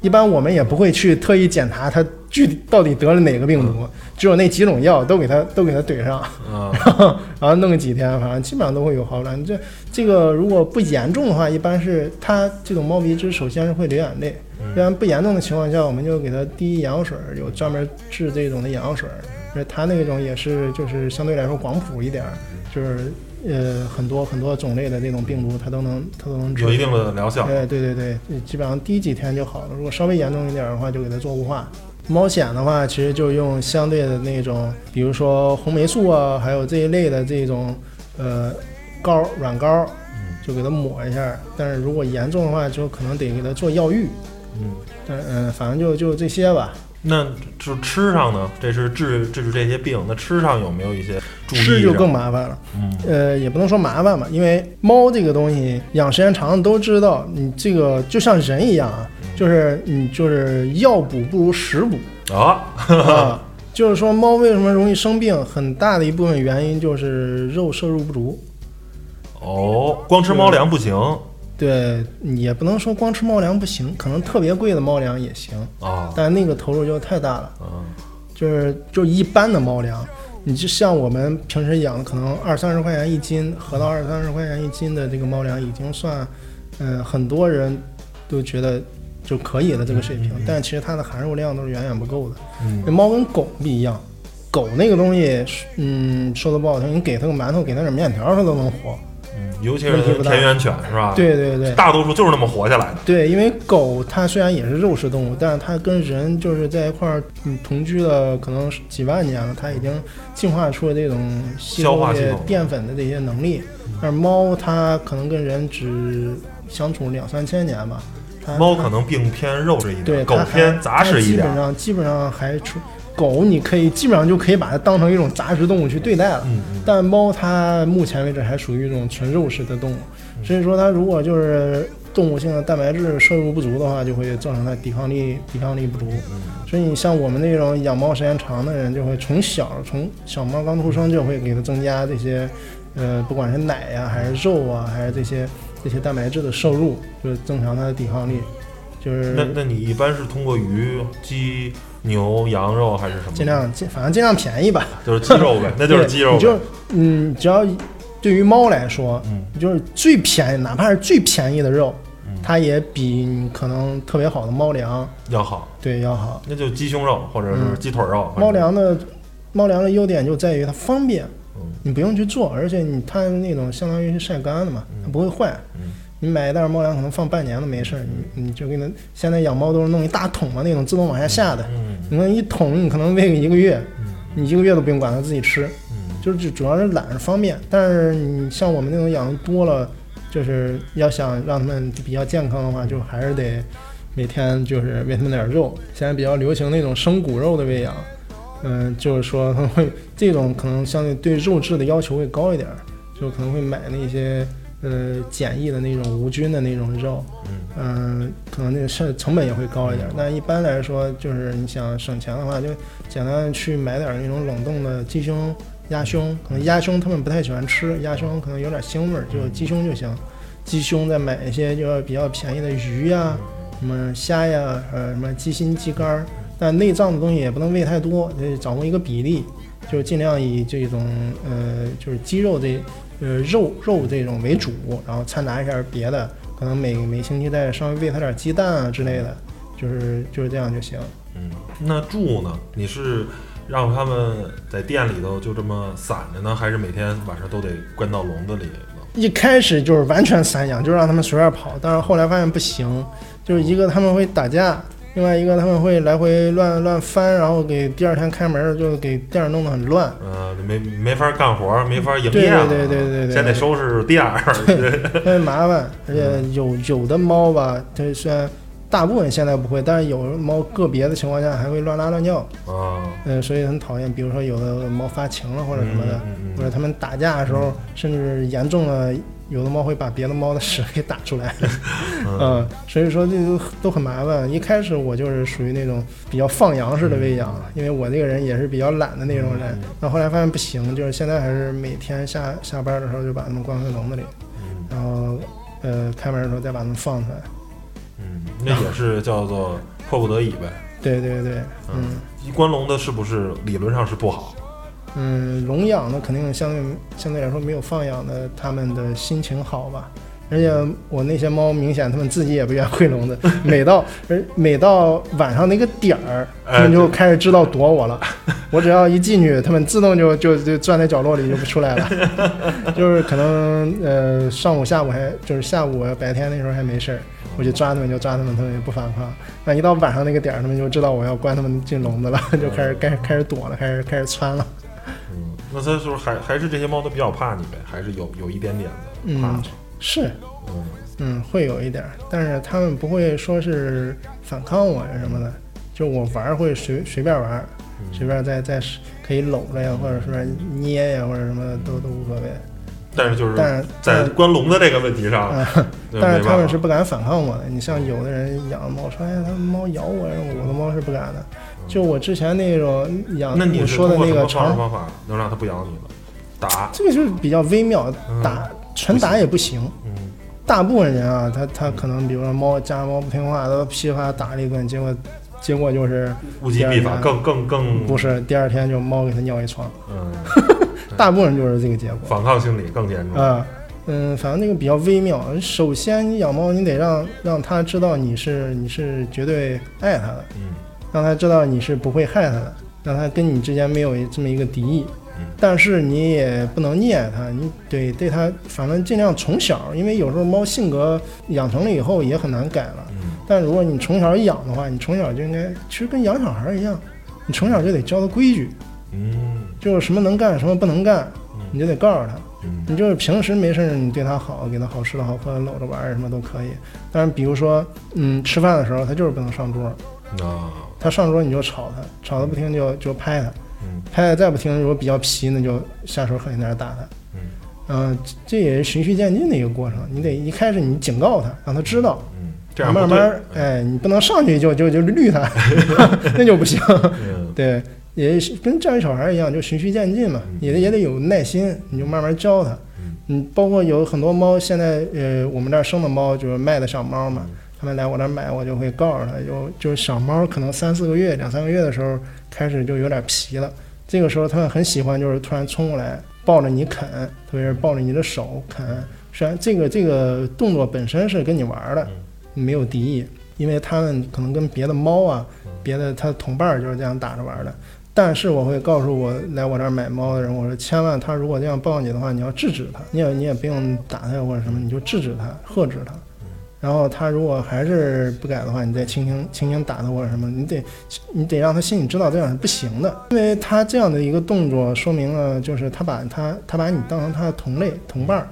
一般我们也不会去特意检查它具体到底得了哪个病毒，只有那几种药都给它都给它怼上。嗯 然后弄个几天，反正基本上都会有好转。这这个如果不严重的话，一般是它这种猫鼻支，首先是会流眼泪。嗯一般不严重的情况下，我们就给它滴眼药水儿，有专门治这种的眼药水儿，而且它那种也是就是相对来说广谱一点儿，就是呃很多很多种类的那种病毒它都能它都能治有一定的疗效。哎，对对对，基本上滴几天就好了。如果稍微严重一点的话，就给它做雾化。猫癣的话，其实就用相对的那种，比如说红霉素啊，还有这一类的这种呃膏软膏，就给它抹一下。但是如果严重的话，就可能得给它做药浴。嗯，但嗯，反正就就这些吧。那就吃上呢？这是治治治这些病。那吃上有没有一些注意？吃就更麻烦了。嗯，呃，也不能说麻烦吧，因为猫这个东西养时间长了都知道，你这个就像人一样啊，就是你就是药补不如食补啊。啊，就是说猫为什么容易生病，很大的一部分原因就是肉摄入不足。哦，光吃猫粮不行。对，也不能说光吃猫粮不行，可能特别贵的猫粮也行啊，但那个投入就太大了。嗯，就是就一般的猫粮，你就像我们平时养的，可能二三十块钱一斤，合到二三十块钱一斤的这个猫粮，已经算，嗯，很多人都觉得就可以了这个水平。但其实它的含肉量都是远远不够的。嗯，猫跟狗不一样，狗那个东西，嗯，说的不好听，你给它个馒头，给它点面条，它都能活。嗯尤其是田园犬是吧？对对对，大多数就是那么活下来的。对，因为狗它虽然也是肉食动物，但是它跟人就是在一块儿同居了可能几万年了，它已经进化出了这种消化淀粉的这些能力。但是猫它可能跟人只相处两三千年吧。猫可能并偏肉这一点，狗偏杂食一点。基本上基本上还出。狗你可以基本上就可以把它当成一种杂食动物去对待了，但猫它目前为止还属于一种纯肉食的动物，所以说它如果就是动物性的蛋白质摄入不足的话，就会造成它抵抗力抵抗力不足。所以你像我们那种养猫时间长的人，就会从小从小猫刚出生就会给它增加这些，呃，不管是奶呀还是肉啊，还是这些这些蛋白质的摄入，就是增强它的抵抗力。就是那那你一般是通过鱼、鸡、牛、羊肉还是什么？尽量尽反正尽量便宜吧，就是鸡肉呗，那就是鸡肉。你就嗯，只要对于猫来说，嗯，就是最便宜，哪怕是最便宜的肉，它也比可能特别好的猫粮要好。对，要好。那就鸡胸肉或者是鸡腿肉。猫粮的猫粮的优点就在于它方便，你不用去做，而且你它那种相当于是晒干的嘛，它不会坏。你买一袋猫粮可能放半年都没事儿，你你就给它现在养猫都是弄一大桶嘛，那种自动往下下的，你那一桶你可能喂个一个月，你一个月都不用管它自己吃，就是主要是懒是方便，但是你像我们那种养的多了，就是要想让它们比较健康的话，就还是得每天就是喂它们点肉。现在比较流行那种生骨肉的喂养，嗯，就是说它 会这种可能相对对肉质的要求会高一点，就可能会买那些。呃，简易的那种无菌的那种肉，嗯，可能那个成成本也会高一点。但一般来说，就是你想省钱的话，就简单去买点那种冷冻的鸡胸、鸭胸。可能鸭胸他们不太喜欢吃，鸭胸可能有点腥味儿，就鸡胸就行。鸡胸再买一些就是比较便宜的鱼呀，什么虾呀，呃，什么鸡心、鸡肝儿。但内脏的东西也不能喂太多，得掌握一个比例，就是尽量以这种呃，就是鸡肉这。呃，肉肉这种为主，然后掺杂一下别的，可能每每星期再稍微喂它点鸡蛋啊之类的，就是就是这样就行。嗯，那住呢？你是让他们在店里头就这么散着呢，还是每天晚上都得关到笼子里呢？一开始就是完全散养，就让他们随便跑，但是后来发现不行，就是一个他们会打架。另外一个他们会来回乱乱翻，然后给第二天开门就给店弄得很乱。呃，没没法干活，没法营业。对对对对对，先得收拾店儿，特别麻烦。而且有有的猫吧，它虽然大部分现在不会，但是有的猫个别的情况下还会乱拉乱尿。啊，嗯，所以很讨厌。比如说有的猫发情了或者什么的，或者它们打架的时候，甚至严重了。有的猫会把别的猫的屎给打出来，嗯，所以说这都都很麻烦。一开始我就是属于那种比较放羊式的喂养，因为我这个人也是比较懒的那种人。那后来发现不行，就是现在还是每天下下班的时候就把它们关回笼子里，然后呃开门的时候再把它们放出来。嗯，那也是叫做迫不得已呗。对对对，嗯，一关笼子是不是理论上是不好？嗯，笼养的肯定相对相对来说没有放养的他们的心情好吧，而且我那些猫明显它们自己也不愿回笼子，每到而每到晚上那个点儿，它们就开始知道躲我了。我只要一进去，它们自动就就就钻在角落里就不出来了。就是可能呃上午下午还就是下午白天那时候还没事儿，我就抓它们就抓它们，它们也不反抗。那一到晚上那个点儿，它们就知道我要关它们进笼子了，就开始开始开始躲了，开始开始窜了。嗯，那它是不是还还是这些猫都比较怕你呗？还是有有一点点的怕嗯？，是，嗯嗯，会有一点儿，但是他们不会说是反抗我呀什么的，就我玩儿会随随便玩儿，嗯随便再再可以搂着呀，或者是捏呀，或者什么的都都无所谓。但是就是但是在关笼子这个问题上，啊，但是他们是不敢反抗我的。你像有的人养猫说，哎，他猫咬我，我的猫是不敢的。就我之前那种养，那你说的那个长，方法能让它不咬你了？打，这个就是比较微妙，嗯打纯打也不行。嗯大部分人啊，他他可能比如说猫家猫不听话，都噼里啪啦打了一顿，结果结果就是物极必反，更更更不是第二天就猫给他尿一床，嗯，大部分人就是这个结果反抗心理更严重。啊。嗯，反正那个比较微妙。首先，你养猫，你得让让它知道你是你是绝对爱它的，嗯让他知道你是不会害他的，让他跟你之间没有这么一个敌意。嗯但是你也不能溺爱它，你得对它，反正尽量从小，因为有时候猫性格养成了以后也很难改了。嗯但如果你从小养的话，你从小就应该，其实跟养小孩一样，你从小就得教他规矩，嗯就是什么能干，什么不能干，嗯你就得告诉他。嗯你就是平时没事儿，你对它好，给它好吃的好喝的，搂着玩儿什么都可以。但是比如说，嗯，吃饭的时候它就是不能上桌，啊他上桌你就吵他，吵他不听就就拍他，嗯拍他再不听，如果比较皮，那就下手狠一点打他。嗯呃、这也是循序渐进的一个过程。你得一开始你警告他，让他知道，嗯，这样慢慢哎，你不能上去就就就绿他，那就不行。嗯对，也是跟教育小孩一样，就循序渐进嘛，嗯也也得有耐心，你就慢慢教他。嗯嗯，包括有很多猫，现在呃，我们这儿生的猫就是卖的小猫嘛嗯，他们来我这儿买，我就会告诉他，有就是小猫可能三四个月、两三个月的时候开始就有点皮了，这个时候他们很喜欢就是突然冲过来抱着你啃，特别是抱着你的手啃。虽然这个这个动作本身是跟你玩儿的，没有敌意，因为他们可能跟别的猫啊、别的它的同伴儿就是这样打着玩儿的。但是我会告诉我来我这儿买猫的人，我说千万他如果这样抱你的话，你要制止他，你也你也不用打他或者什么，你就制止他，喝止他。然后他如果还是不改的话，你再轻轻轻轻打他或者什么，你得你得让他心里知道这样是不行的，因为他这样的一个动作说明了就是他把他他把你当成他的同类同伴儿。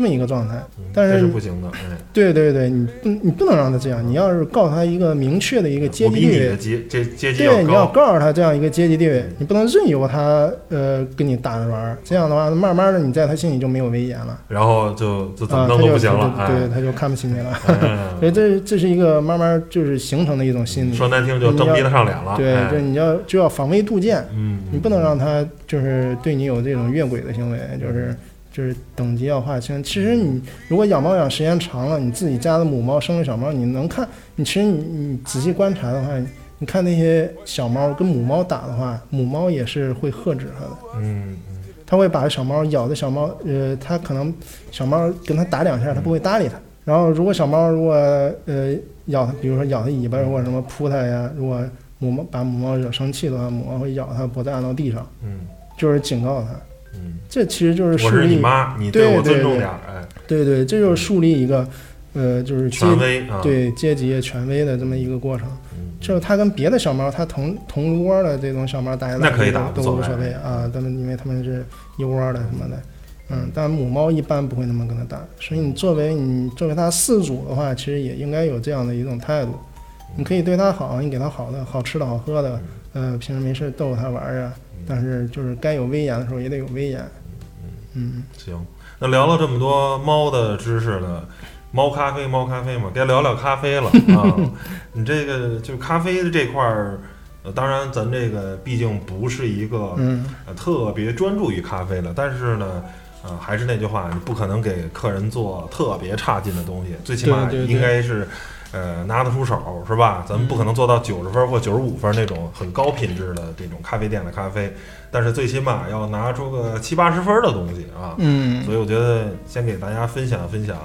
这么一个状态。嗯但是这是不行的，哎，对对对，你不你不能让他这样，你要是告诉他一个明确的一个阶级地位的，阶阶阶级对，你要，告诉他这样一个阶级地位，你不能任由他呃跟你打着玩儿，这样的话，慢慢的你在他心里就没有威严了。然后就就怎么啊，弄行了，对，哎。他就看不起你了。所嗯以这这是一个慢慢就是形成的一种心理，说难听就蹬鼻子上脸了，对，哎。就你要就要防微杜渐，嗯，你不能让他就是对你有这种越轨的行为，就是就是等级要划清。其实你如果养猫养时间长了，你自己家的母猫生了小猫，你能看，你其实你你仔细观察的话，你看那些小猫跟母猫打的话，母猫也是会呵止它的。嗯它会把小猫咬的小猫，呃，它可能小猫跟它打两下，它不会搭理它。然后如果小猫如果呃咬它，比如说咬它尾巴或者什么扑它呀，如果母猫把母猫惹生气的话，母猫会咬它脖子按到地上，嗯就是警告它。嗯，这其实就是我树立，是你妈，你对我尊重点儿，哎，对对，这就是树立一个呃就是阶权威啊，对阶级权威的这么一个过程。嗯，就是它跟别的小猫，它同同窝的这种小猫打来打那可以打都无所谓。啊，它们因为它们是一窝的什么的，嗯，但母猫一般不会那么跟它打，所以你作为你作为它饲主的话，其实也应该有这样的一种态度，你可以对它好，你给它好的好吃的好喝的，呃，平时没事逗它玩儿啊，但是就是该有威严的时候也得有威严，嗯，行，那聊了这么多猫的知识呢，猫咖啡，猫咖啡嘛，该聊聊咖啡了 啊。你这个就是咖啡的这块儿，呃，当然咱这个毕竟不是一个嗯，呃特别专注于咖啡的，但是呢。呃，还是那句话，你不可能给客人做特别差劲的东西，最起码应该是，呃，拿得出手，是吧？咱们不可能做到九十分或九十五分那种很高品质的这种咖啡店的咖啡，但是最起码要拿出个七八十分的东西啊。嗯，所以我觉得先给大家分享分享，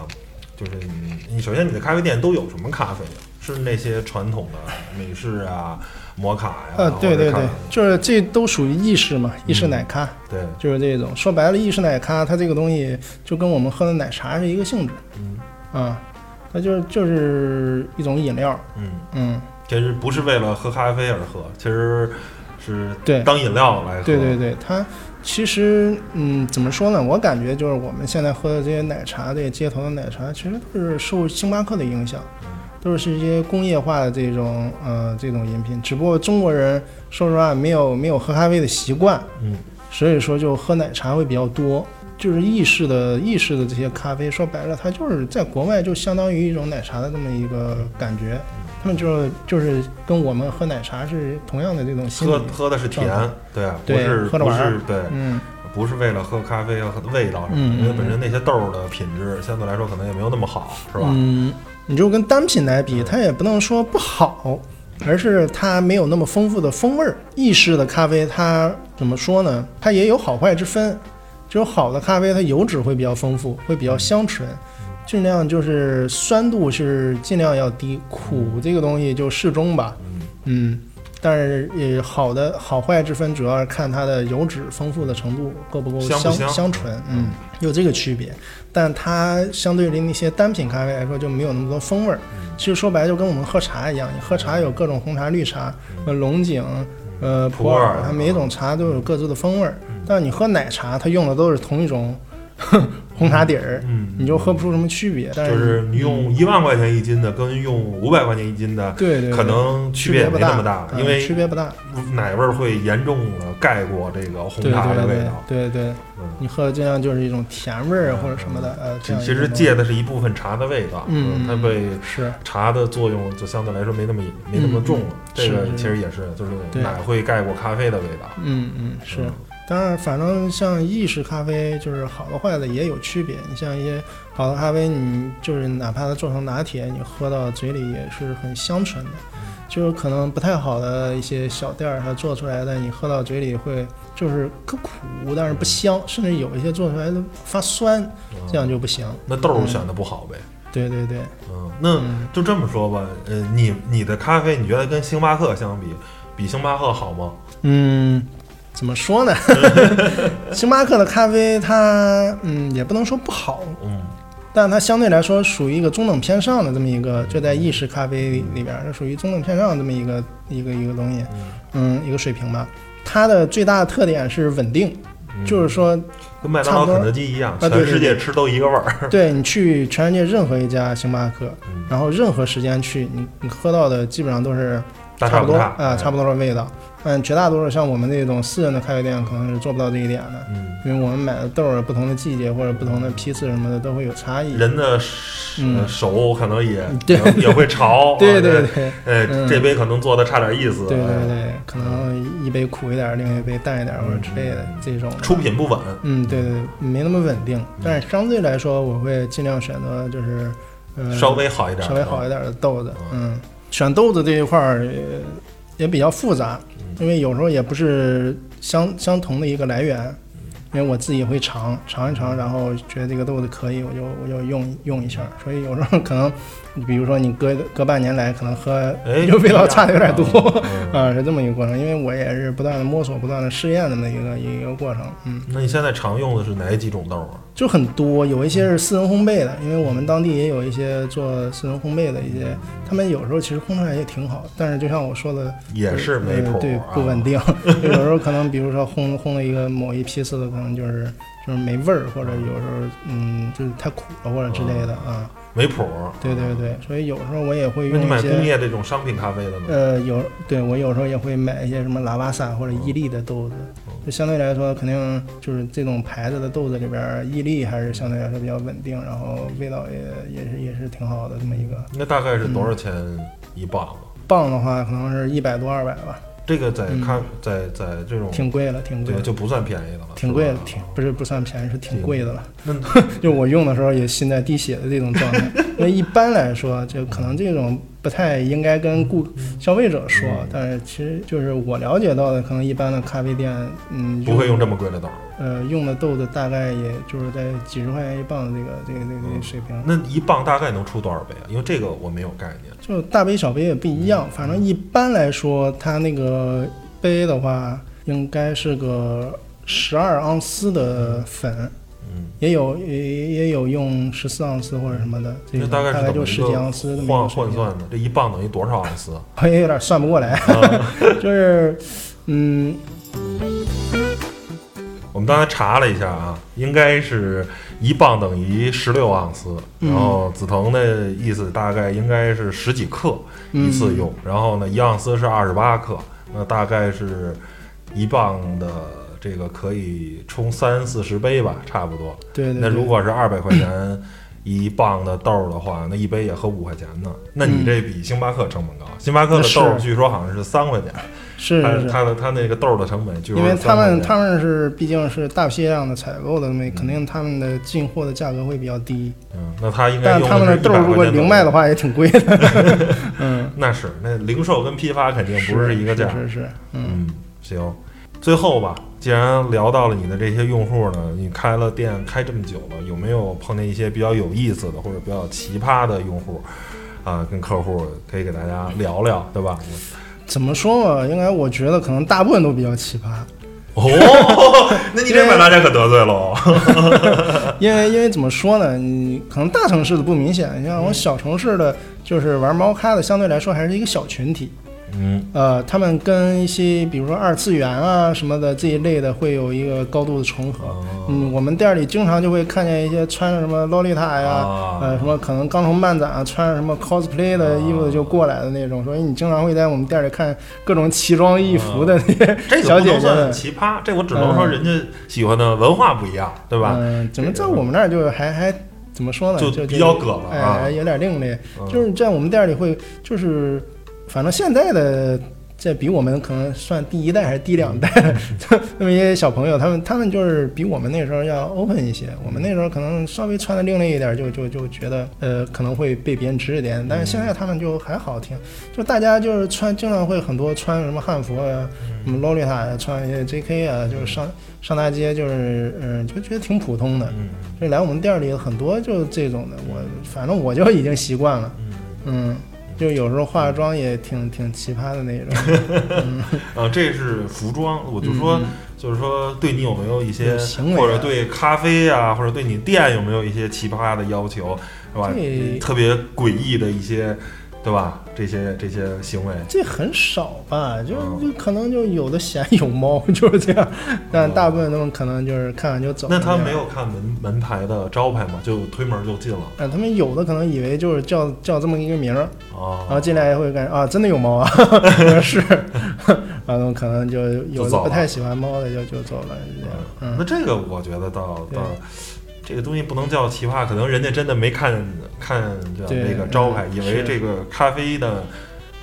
就是你你首先你的咖啡店都有什么咖啡？是那些传统的美式啊、摩卡呀？呃，对对对，就是这都属于意式嘛，意式奶咖，对，就是这种。说白了，意式奶咖它这个东西就跟我们喝的奶茶是一个性质，嗯啊，它就是就是一种饮料，嗯，嗯，其实不是为了喝咖啡而喝，其实是对当饮料来喝。对对对，它其实嗯怎么说呢？我感觉就是我们现在喝的这些奶茶，这些街头的奶茶，其实都是受星巴克的影响。都是一些工业化的这种呃这种饮品，只不过中国人说实话没有没有喝咖啡的习惯，嗯，所以说就喝奶茶会比较多。就是意式的意式的这些咖啡，说白了，它就是在国外就相当于一种奶茶的这么一个感觉。他们就是就是跟我们喝奶茶是同样的这种心理喝。喝的是甜对啊，对，不是不喝着玩儿是对，嗯，不是为了喝咖啡要喝的味道什么因为本身那些豆儿的品质相对来说可能也没有那么好，是吧？嗯，你就跟单品来比，它也不能说不好，而是它没有那么丰富的风味儿。意式的咖啡它怎么说呢？它也有好坏之分。就是好的咖啡，它油脂会比较丰富，会比较香醇，尽量就是酸度是尽量要低，苦这个东西就适中吧。嗯。嗯，但是也好的好坏之分，主要是看它的油脂丰富的程度够不够香不香醇，嗯，有这个区别。但它相对于那些单品咖啡来说，就没有那么多风味儿。嗯。其实说白了，就跟我们喝茶一样，你喝茶有各种红茶、绿茶，呃，龙井，呃，普普洱洱，它每一种茶都有各自的风味儿。但是你喝奶茶，它用的都是同一种 红茶底儿，嗯，你就喝不出什么区别。但就是你用一万块钱一斤的跟用五百块钱一斤的，对对，对可能区别也不没那么大，嗯因为区别不大。奶味儿会严重的盖过这个红茶的味道。对对，嗯你喝的尽量就是一种甜味儿或者什么的，呃，其实借的是一部分茶的味道，嗯它被是茶的作用就相对来说没那么没那么重了。嗯这个其实也是，就是奶会盖过咖啡的味道。嗯嗯是嗯。当然，反正像意式咖啡，就是好的坏的也有区别。你像一些好的咖啡，你就是哪怕它做成拿铁，你喝到嘴里也是很香醇的。就是可能不太好的一些小店儿，它做出来的，你喝到嘴里会就是可苦，但是不香，甚至有一些做出来的发酸，这样就不行。那豆儿选的不好呗。对对对，嗯，那嗯就这么说吧，呃，你你的咖啡，你觉得跟星巴克相比，比星巴克好吗？嗯，怎么说呢？星巴克的咖啡它，嗯，也不能说不好，嗯但它相对来说属于一个中等偏上的这么一个，就在意式咖啡里里边儿，它属于中等偏上的这么一个一个一个东西，嗯，嗯，一个水平吧。它的最大的特点是稳定，嗯就是说，跟麦当劳、肯德基一样，全世界吃都一个味儿。对你去全世界任何一家星巴克，嗯然后任何时间去，你你喝到的基本上都是大差不多差啊，差不多的味道。嗯，绝大多数像我们这种私人的咖啡店，可能是做不到这一点的，嗯，因为我们买的豆儿，不同的季节或者不同的批次什么的都会有差异。人的手可能也对也也会潮。对对啊对，哎，嗯这杯可能做的差点意思。对对哎对，可能一杯苦一点，另一杯淡一点，或者之类的这种出品不稳。嗯，对对对，没那么稳定，但是相对来说，我会尽量选择就是呃稍微好一点，稍微好一点的豆子。嗯，选豆子这一块儿也也比较复杂，因为有时候也不是相相同的一个来源。因为我自己也会尝尝一尝，然后觉得这个豆子可以，我就我就用用一下。所以有时候可能，你比如说你隔隔半年来，可能喝哎，就味道差的有点多。嗯啊，是这么一个过程，因为我也是不断的摸索、不断的试验的那一个一个过程，嗯，那你现在常用的是哪几种豆啊？就很多，有一些是私人烘焙的，因为我们当地也有一些做私人烘焙的一些，他们有时候其实烘出来也挺好，但是就像我说的，也是没谱呃，对，不稳定，有时候可能比如说烘烘了一个某一批次的，可能就是就是没味儿，或者有时候嗯就是太苦了或者之类的啊，没谱。对对对，所以有时候我也会那你买用一些工业这种商品咖啡的吗？呃，有对我有时候也会买一些什么拉瓦萨或者伊利的豆子，就相对来说，肯定就是这种牌子的豆子里边儿，伊利还是相对来说比较稳定，然后味道也也是也是挺好的这么一个。那大概是多少钱一磅啊？磅的话，可能是一百多二百吧，这个在嗯。咖在在这种挺贵了，挺贵了，就不算便宜的了，挺贵的，挺不是不算便宜，是挺贵的了。就我用的时候也心在滴血的这种状态，因为一般来说，就可能这种不太应该跟顾消费者说。但是其实就是我了解到的，可能一般的咖啡店，嗯，不会用这么贵的豆。呃，用的豆子大概也就是在几十块钱一磅的这个这个这个水平。那一磅大概能出多少杯啊？因为这个我没有概念。就大杯小杯也不一样，反正一般来说，它那个杯的话，应该是个十二盎司的粉。也有也也有用十四盎司或者什么的，这大概就十几盎司。换换算的，这一磅等于多少盎司？我 也有点算不过来，就是嗯，我们刚才查了一下啊，应该是一磅等于十六盎司，然后紫藤的意思大概应该是十几克一次用，然后呢一盎司是二十八克，那大概是一磅的。这个可以冲三四十杯吧，差不多。对对。那如果是二百块钱一磅的豆儿的话，那一杯也合五块钱呢。那你这比星巴克成本高。星巴克的豆儿据说好像是三块钱。是是。它的它那个豆儿的成本就，因为他们他们是毕竟是大批量的采购的，那肯定他们的进货的价格会比较低。嗯，那他应该。但他们的豆儿如果零卖的话，也挺贵的。嗯，那是那零售跟批发肯定不是一个价。是是。嗯，行。最后吧，既然聊到了你的这些用户呢，你开了店开这么久了，有没有碰见一些比较有意思的或者比较奇葩的用户啊？跟客户可以给大家聊聊，对吧？怎么说嘛？应该我觉得可能大部分都比较奇葩。哦，那你这把大家可得罪喽。因为 因为怎么说呢？你可能大城市的不明显，你像我小城市的，就是玩猫咖的，相对来说还是一个小群体。嗯，呃，他们跟一些比如说二次元啊什么的这一类的会有一个高度的重合。嗯，我们店里经常就会看见一些穿着什么洛丽塔呀，呃，什么可能刚从漫展穿着什么 cosplay 的衣服就过来的那种。所以你经常会在我们店里看各种奇装异服的那些 小姐姐。奇葩，这我只能说人家喜欢的文化不一样，对吧？嗯，怎么在我们那儿就还还怎么说呢？就比较葛了哎，有点另类。就是在我们店里会就是。反正现在的这比我们可能算第一代还是第两代，那么一些小朋友，他们他们就是比我们那时候要 open 一些。我们那时候可能稍微穿的另类一点，就就就觉得呃可能会被别人指指点点。但是现在他们就还好听，就大家就是穿经常会很多穿什么汉服啊，什么洛丽塔呀，穿一些 JK 啊，就是上上大街就是嗯就觉得挺普通的。就来我们店里很多就是这种的，我反正我就已经习惯了，嗯。就有时候化妆也挺挺奇葩的那种，啊，这是服装，我就说，就是说，对你有没有一些，或者对咖啡啊，或者对你店有没有一些奇葩的要求，是吧？特别诡异的一些。对吧？这些这些行为，这很少吧？就就可能就有的嫌有猫，就是这样。但大部分他们可能就是看完就走。那他没有看门门牌的招牌吗？就推门就进了？啊，他们有的可能以为就是叫叫这么一个名儿，然后进来也会感觉啊，真的有猫啊，是，然后可能就有的不太喜欢猫的就就走了，那这个我觉得倒倒。这个东西不能叫奇葩，可能人家真的没看看这个招牌，以为这个咖啡的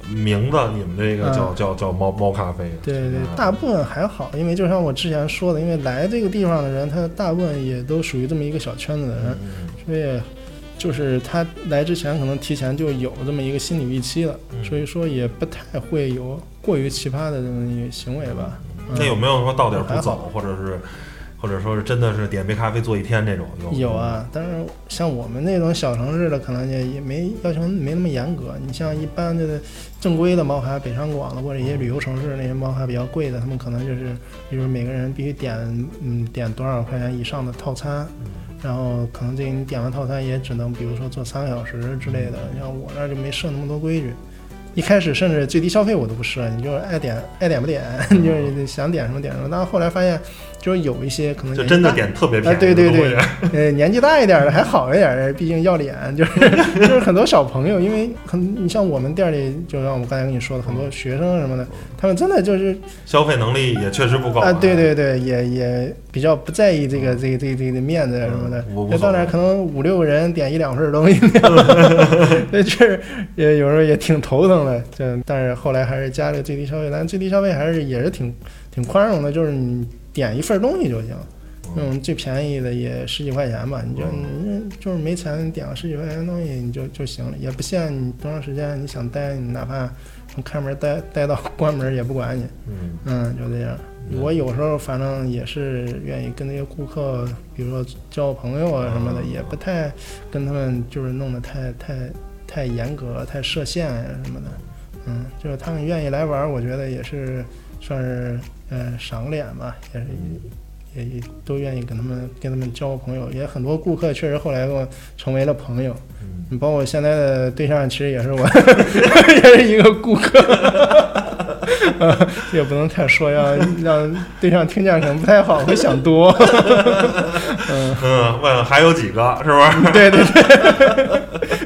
名字，你们这个叫叫叫猫猫咖啡。对对，大部分还好，因为就像我之前说的，因为来这个地方的人，他大部分也都属于这么一个小圈子的人，所以就是他来之前可能提前就有这么一个心理预期了，所以说也不太会有过于奇葩的这么一个行为吧。那有没有说到点不走，或者是？或者说是真的是点杯咖啡坐一天这种有有啊，但是像我们那种小城市的，可能也也没要求没那么严格。你像一般的正规的猫咖，北上广的或者一些旅游城市那些猫咖比较贵的，他们可能就是，比如每个人必须点嗯点多少块钱以上的套餐，然后可能这你点完套餐也只能比如说坐三个小时之类的。像我那就没设那么多规矩。一开始甚至最低消费我都不设，你就爱点爱点不点，就是想点什么点什么。但是后来发现，就是有一些可能就真的点特别便宜，对对对，呃，年纪大一点的 还好一点，毕竟要脸，就是 就是很多小朋友，因为很你像我们店里，就像我刚才跟你说的，很多学生什么的，他们真的就是消费能力也确实不高啊，对对对，也也比较不在意这个这个这个这个面子什么的，就到那可能五六个人点一两份东西，那确实也有时候也挺头疼的。这，但是后来还是加了个最低消费，但最低消费还是也是挺挺宽容的，就是你点一份东西就行，那种最便宜的也十几块钱吧，你就你就是没钱，你点个十几块钱的东西你就就行了，也不限你多长时间，你想待，你哪怕从开门待待到关门也不管你，嗯。嗯，就这样。我有时候反正也是愿意跟那些顾客，比如说交朋友啊什么的，哦。也不太跟他们就是弄得太太太严格、太设限呀什么的。嗯，就是他们愿意来玩儿，我觉得也是算是呃赏脸吧，也是也也都愿意跟他们跟他们交朋友。也很多顾客确实后来跟我成为了朋友。嗯，你包括我现在的对象，其实也是我，也是一个顾客。呃，也不能太说，让让对象听见可能不太好，会想多。嗯，嗯，问还有几个是不是？对对对，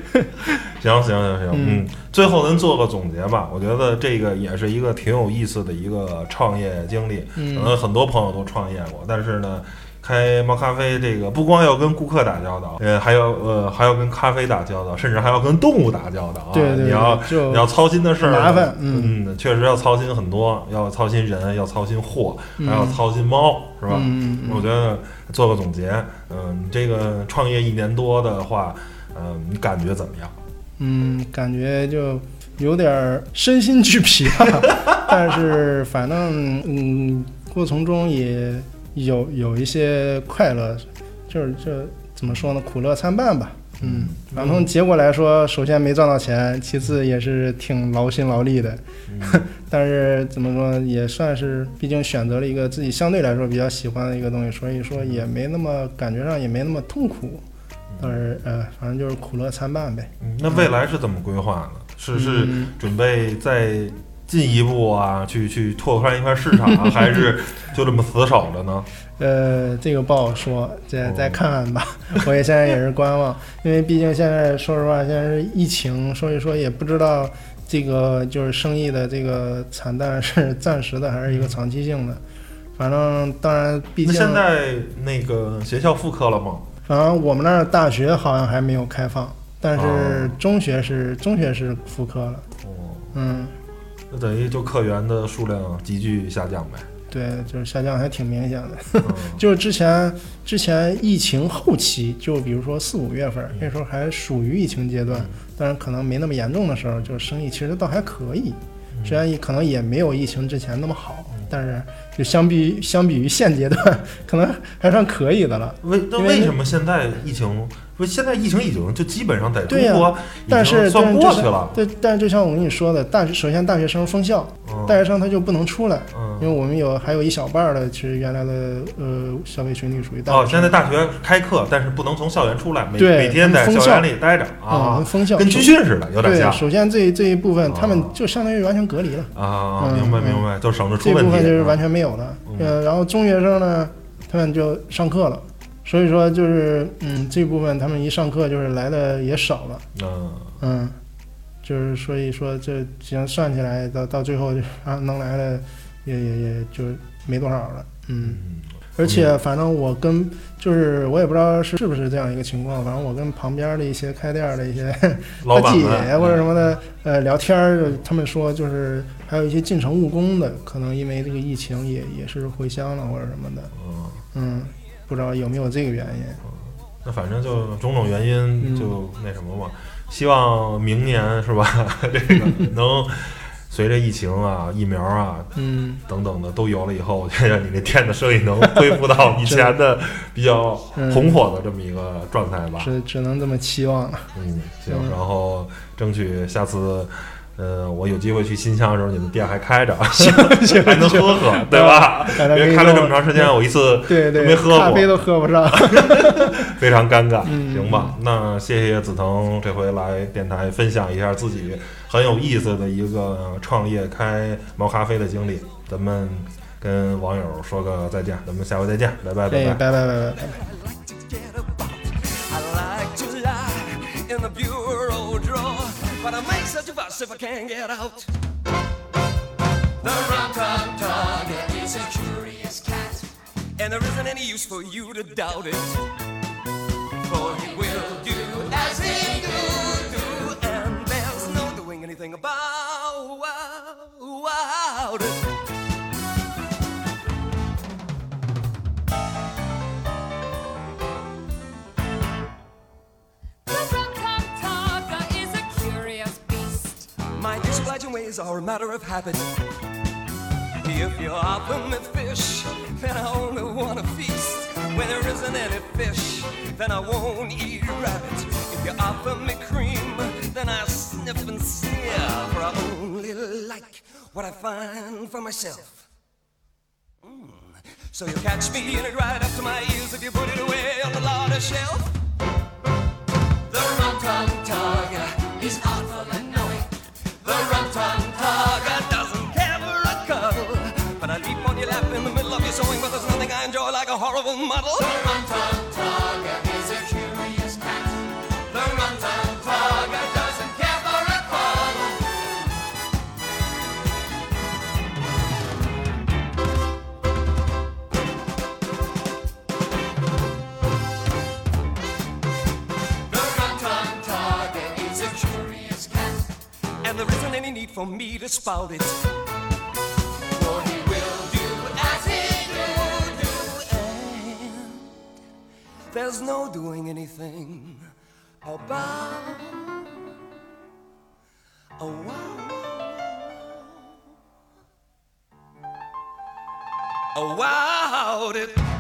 行行行行，嗯嗯，最后咱做个总结吧。我觉得这个也是一个挺有意思的一个创业经历。可嗯能很多朋友都创业过，但是呢，开猫咖啡这个不光要跟顾客打交道，呃，还要呃还要跟咖啡打交道，甚至还要跟动物打交道啊。对对对你要你要操心的事儿麻烦嗯嗯，确实要操心很多，要操心人，要操心货，嗯还要操心猫，是吧？嗯嗯我觉得做个总结，嗯，你这个创业一年多的话，嗯，你感觉怎么样？嗯，感觉就有点儿身心俱疲吧，但是反正嗯，过程中也有有一些快乐，就是这怎么说呢，苦乐参半吧。嗯，反正结果来说，首先没赚到钱，其次也是挺劳心劳力的。嗯 但是怎么说，也算是，毕竟选择了一个自己相对来说比较喜欢的一个东西，所以说也没那么感觉上也没那么痛苦。但是呃，反正就是苦乐参半呗。嗯那未来是怎么规划呢？是是嗯准备再进一步啊，去去拓宽一块市场啊，还是就这么死守着呢？呃，这个不好说，再哦再看看吧。我也现在也是观望，因为毕竟现在说实话，现在是疫情，所以说也不知道这个就是生意的这个惨淡是暂时的还是一个长期性的。反正当然，毕竟现在那个学校复课了吗？反正我们那儿大学好像还没有开放，但哦。是中学是中学是复课了。哦，嗯，那等于就客源的数量急剧下降呗。对，就是下降还挺明显的。嗯 就是之前之前疫情后期，就比如说四五月份，那时候还属于疫情阶段，但是可能没那么严重的时候，就是生意其实倒还可以，虽然也可能也没有疫情之前那么好，但是就相比相比于现阶段，可能还算可以的了。为那为什么现在疫情？不，现在疫情已经就基本上在中国已但是经算过去了。对，但是就像我跟你说的，大首先大学生封校，嗯大学生他就不能出来，因为嗯。我们有还有一小半的，其实原来的呃消费群体属于大学哦，现在大学开课，但是不能从校园出来，每每天在校园里待着啊，啊，封校跟军训似的，有点对，像首先这这一部分，他们哦就相当于完全隔离了，啊。嗯明白嗯明白，就省着出这问题。部分就是完啊全没有了。嗯呃，然后中学生呢，他们就上课了，所以说就是嗯，这部分他们一上课就是来的也少了，嗯嗯，就是所以说这既然算起来到到最后就啊能来的也也也就没多少了，嗯。嗯。而且反正我跟就是我也不知道是是不是这样一个情况，反正我跟旁边的一些开店的一些 老 姐呀或者什么的，呃，聊天儿，他们说就是还有一些进城务工的，可能因为这个疫情也也是回乡了或者什么的，嗯，嗯，不知道有没有这个原因。那反正就种种原因嗯就那什么嘛，希望明年是吧？这个能随着疫情啊、疫苗啊嗯，等等的都有了以后，我觉得你这店的生意能恢复到以前的比较红火的这么一个状态吧。只只能这么期望了。嗯，行，嗯然后争取下次。呃，我有机会去新乡的时候，你们店还开着，还能喝喝，对吧？因为开了这么长时间，我一次对 对，没喝过咖啡都喝不上。非常尴尬，嗯行吧？那谢谢梓腾这回来电台分享一下自己很有意思的一个创业开猫咖啡的经历，咱们跟网友说个再见，咱们下回再见，拜拜，拜拜，拜。拜拜拜拜 but I make such a fuss if I can't get out. The rum-tum dog is a curious cat, and there isn't any use for you to doubt it. For he will are a matter of habit. If you offer me fish, then I only want to feast. When there isn't any fish, then I won't eat rabbit. If you offer me cream, then I sniff and sneer. For I only like what I find for myself. Mm. So you catch me in it right up to my ears if you put it away on the larder shelf. The rum tug is awful annoying. The rum but there's nothing I enjoy like a horrible muddle. The rum tum tug is a curious cat. The rum tum tug doesn't care for a cuddle. The rum tum tug is a curious cat. And there isn't any need for me to spout it. There's no doing anything about. Oh, wow. Wow, it.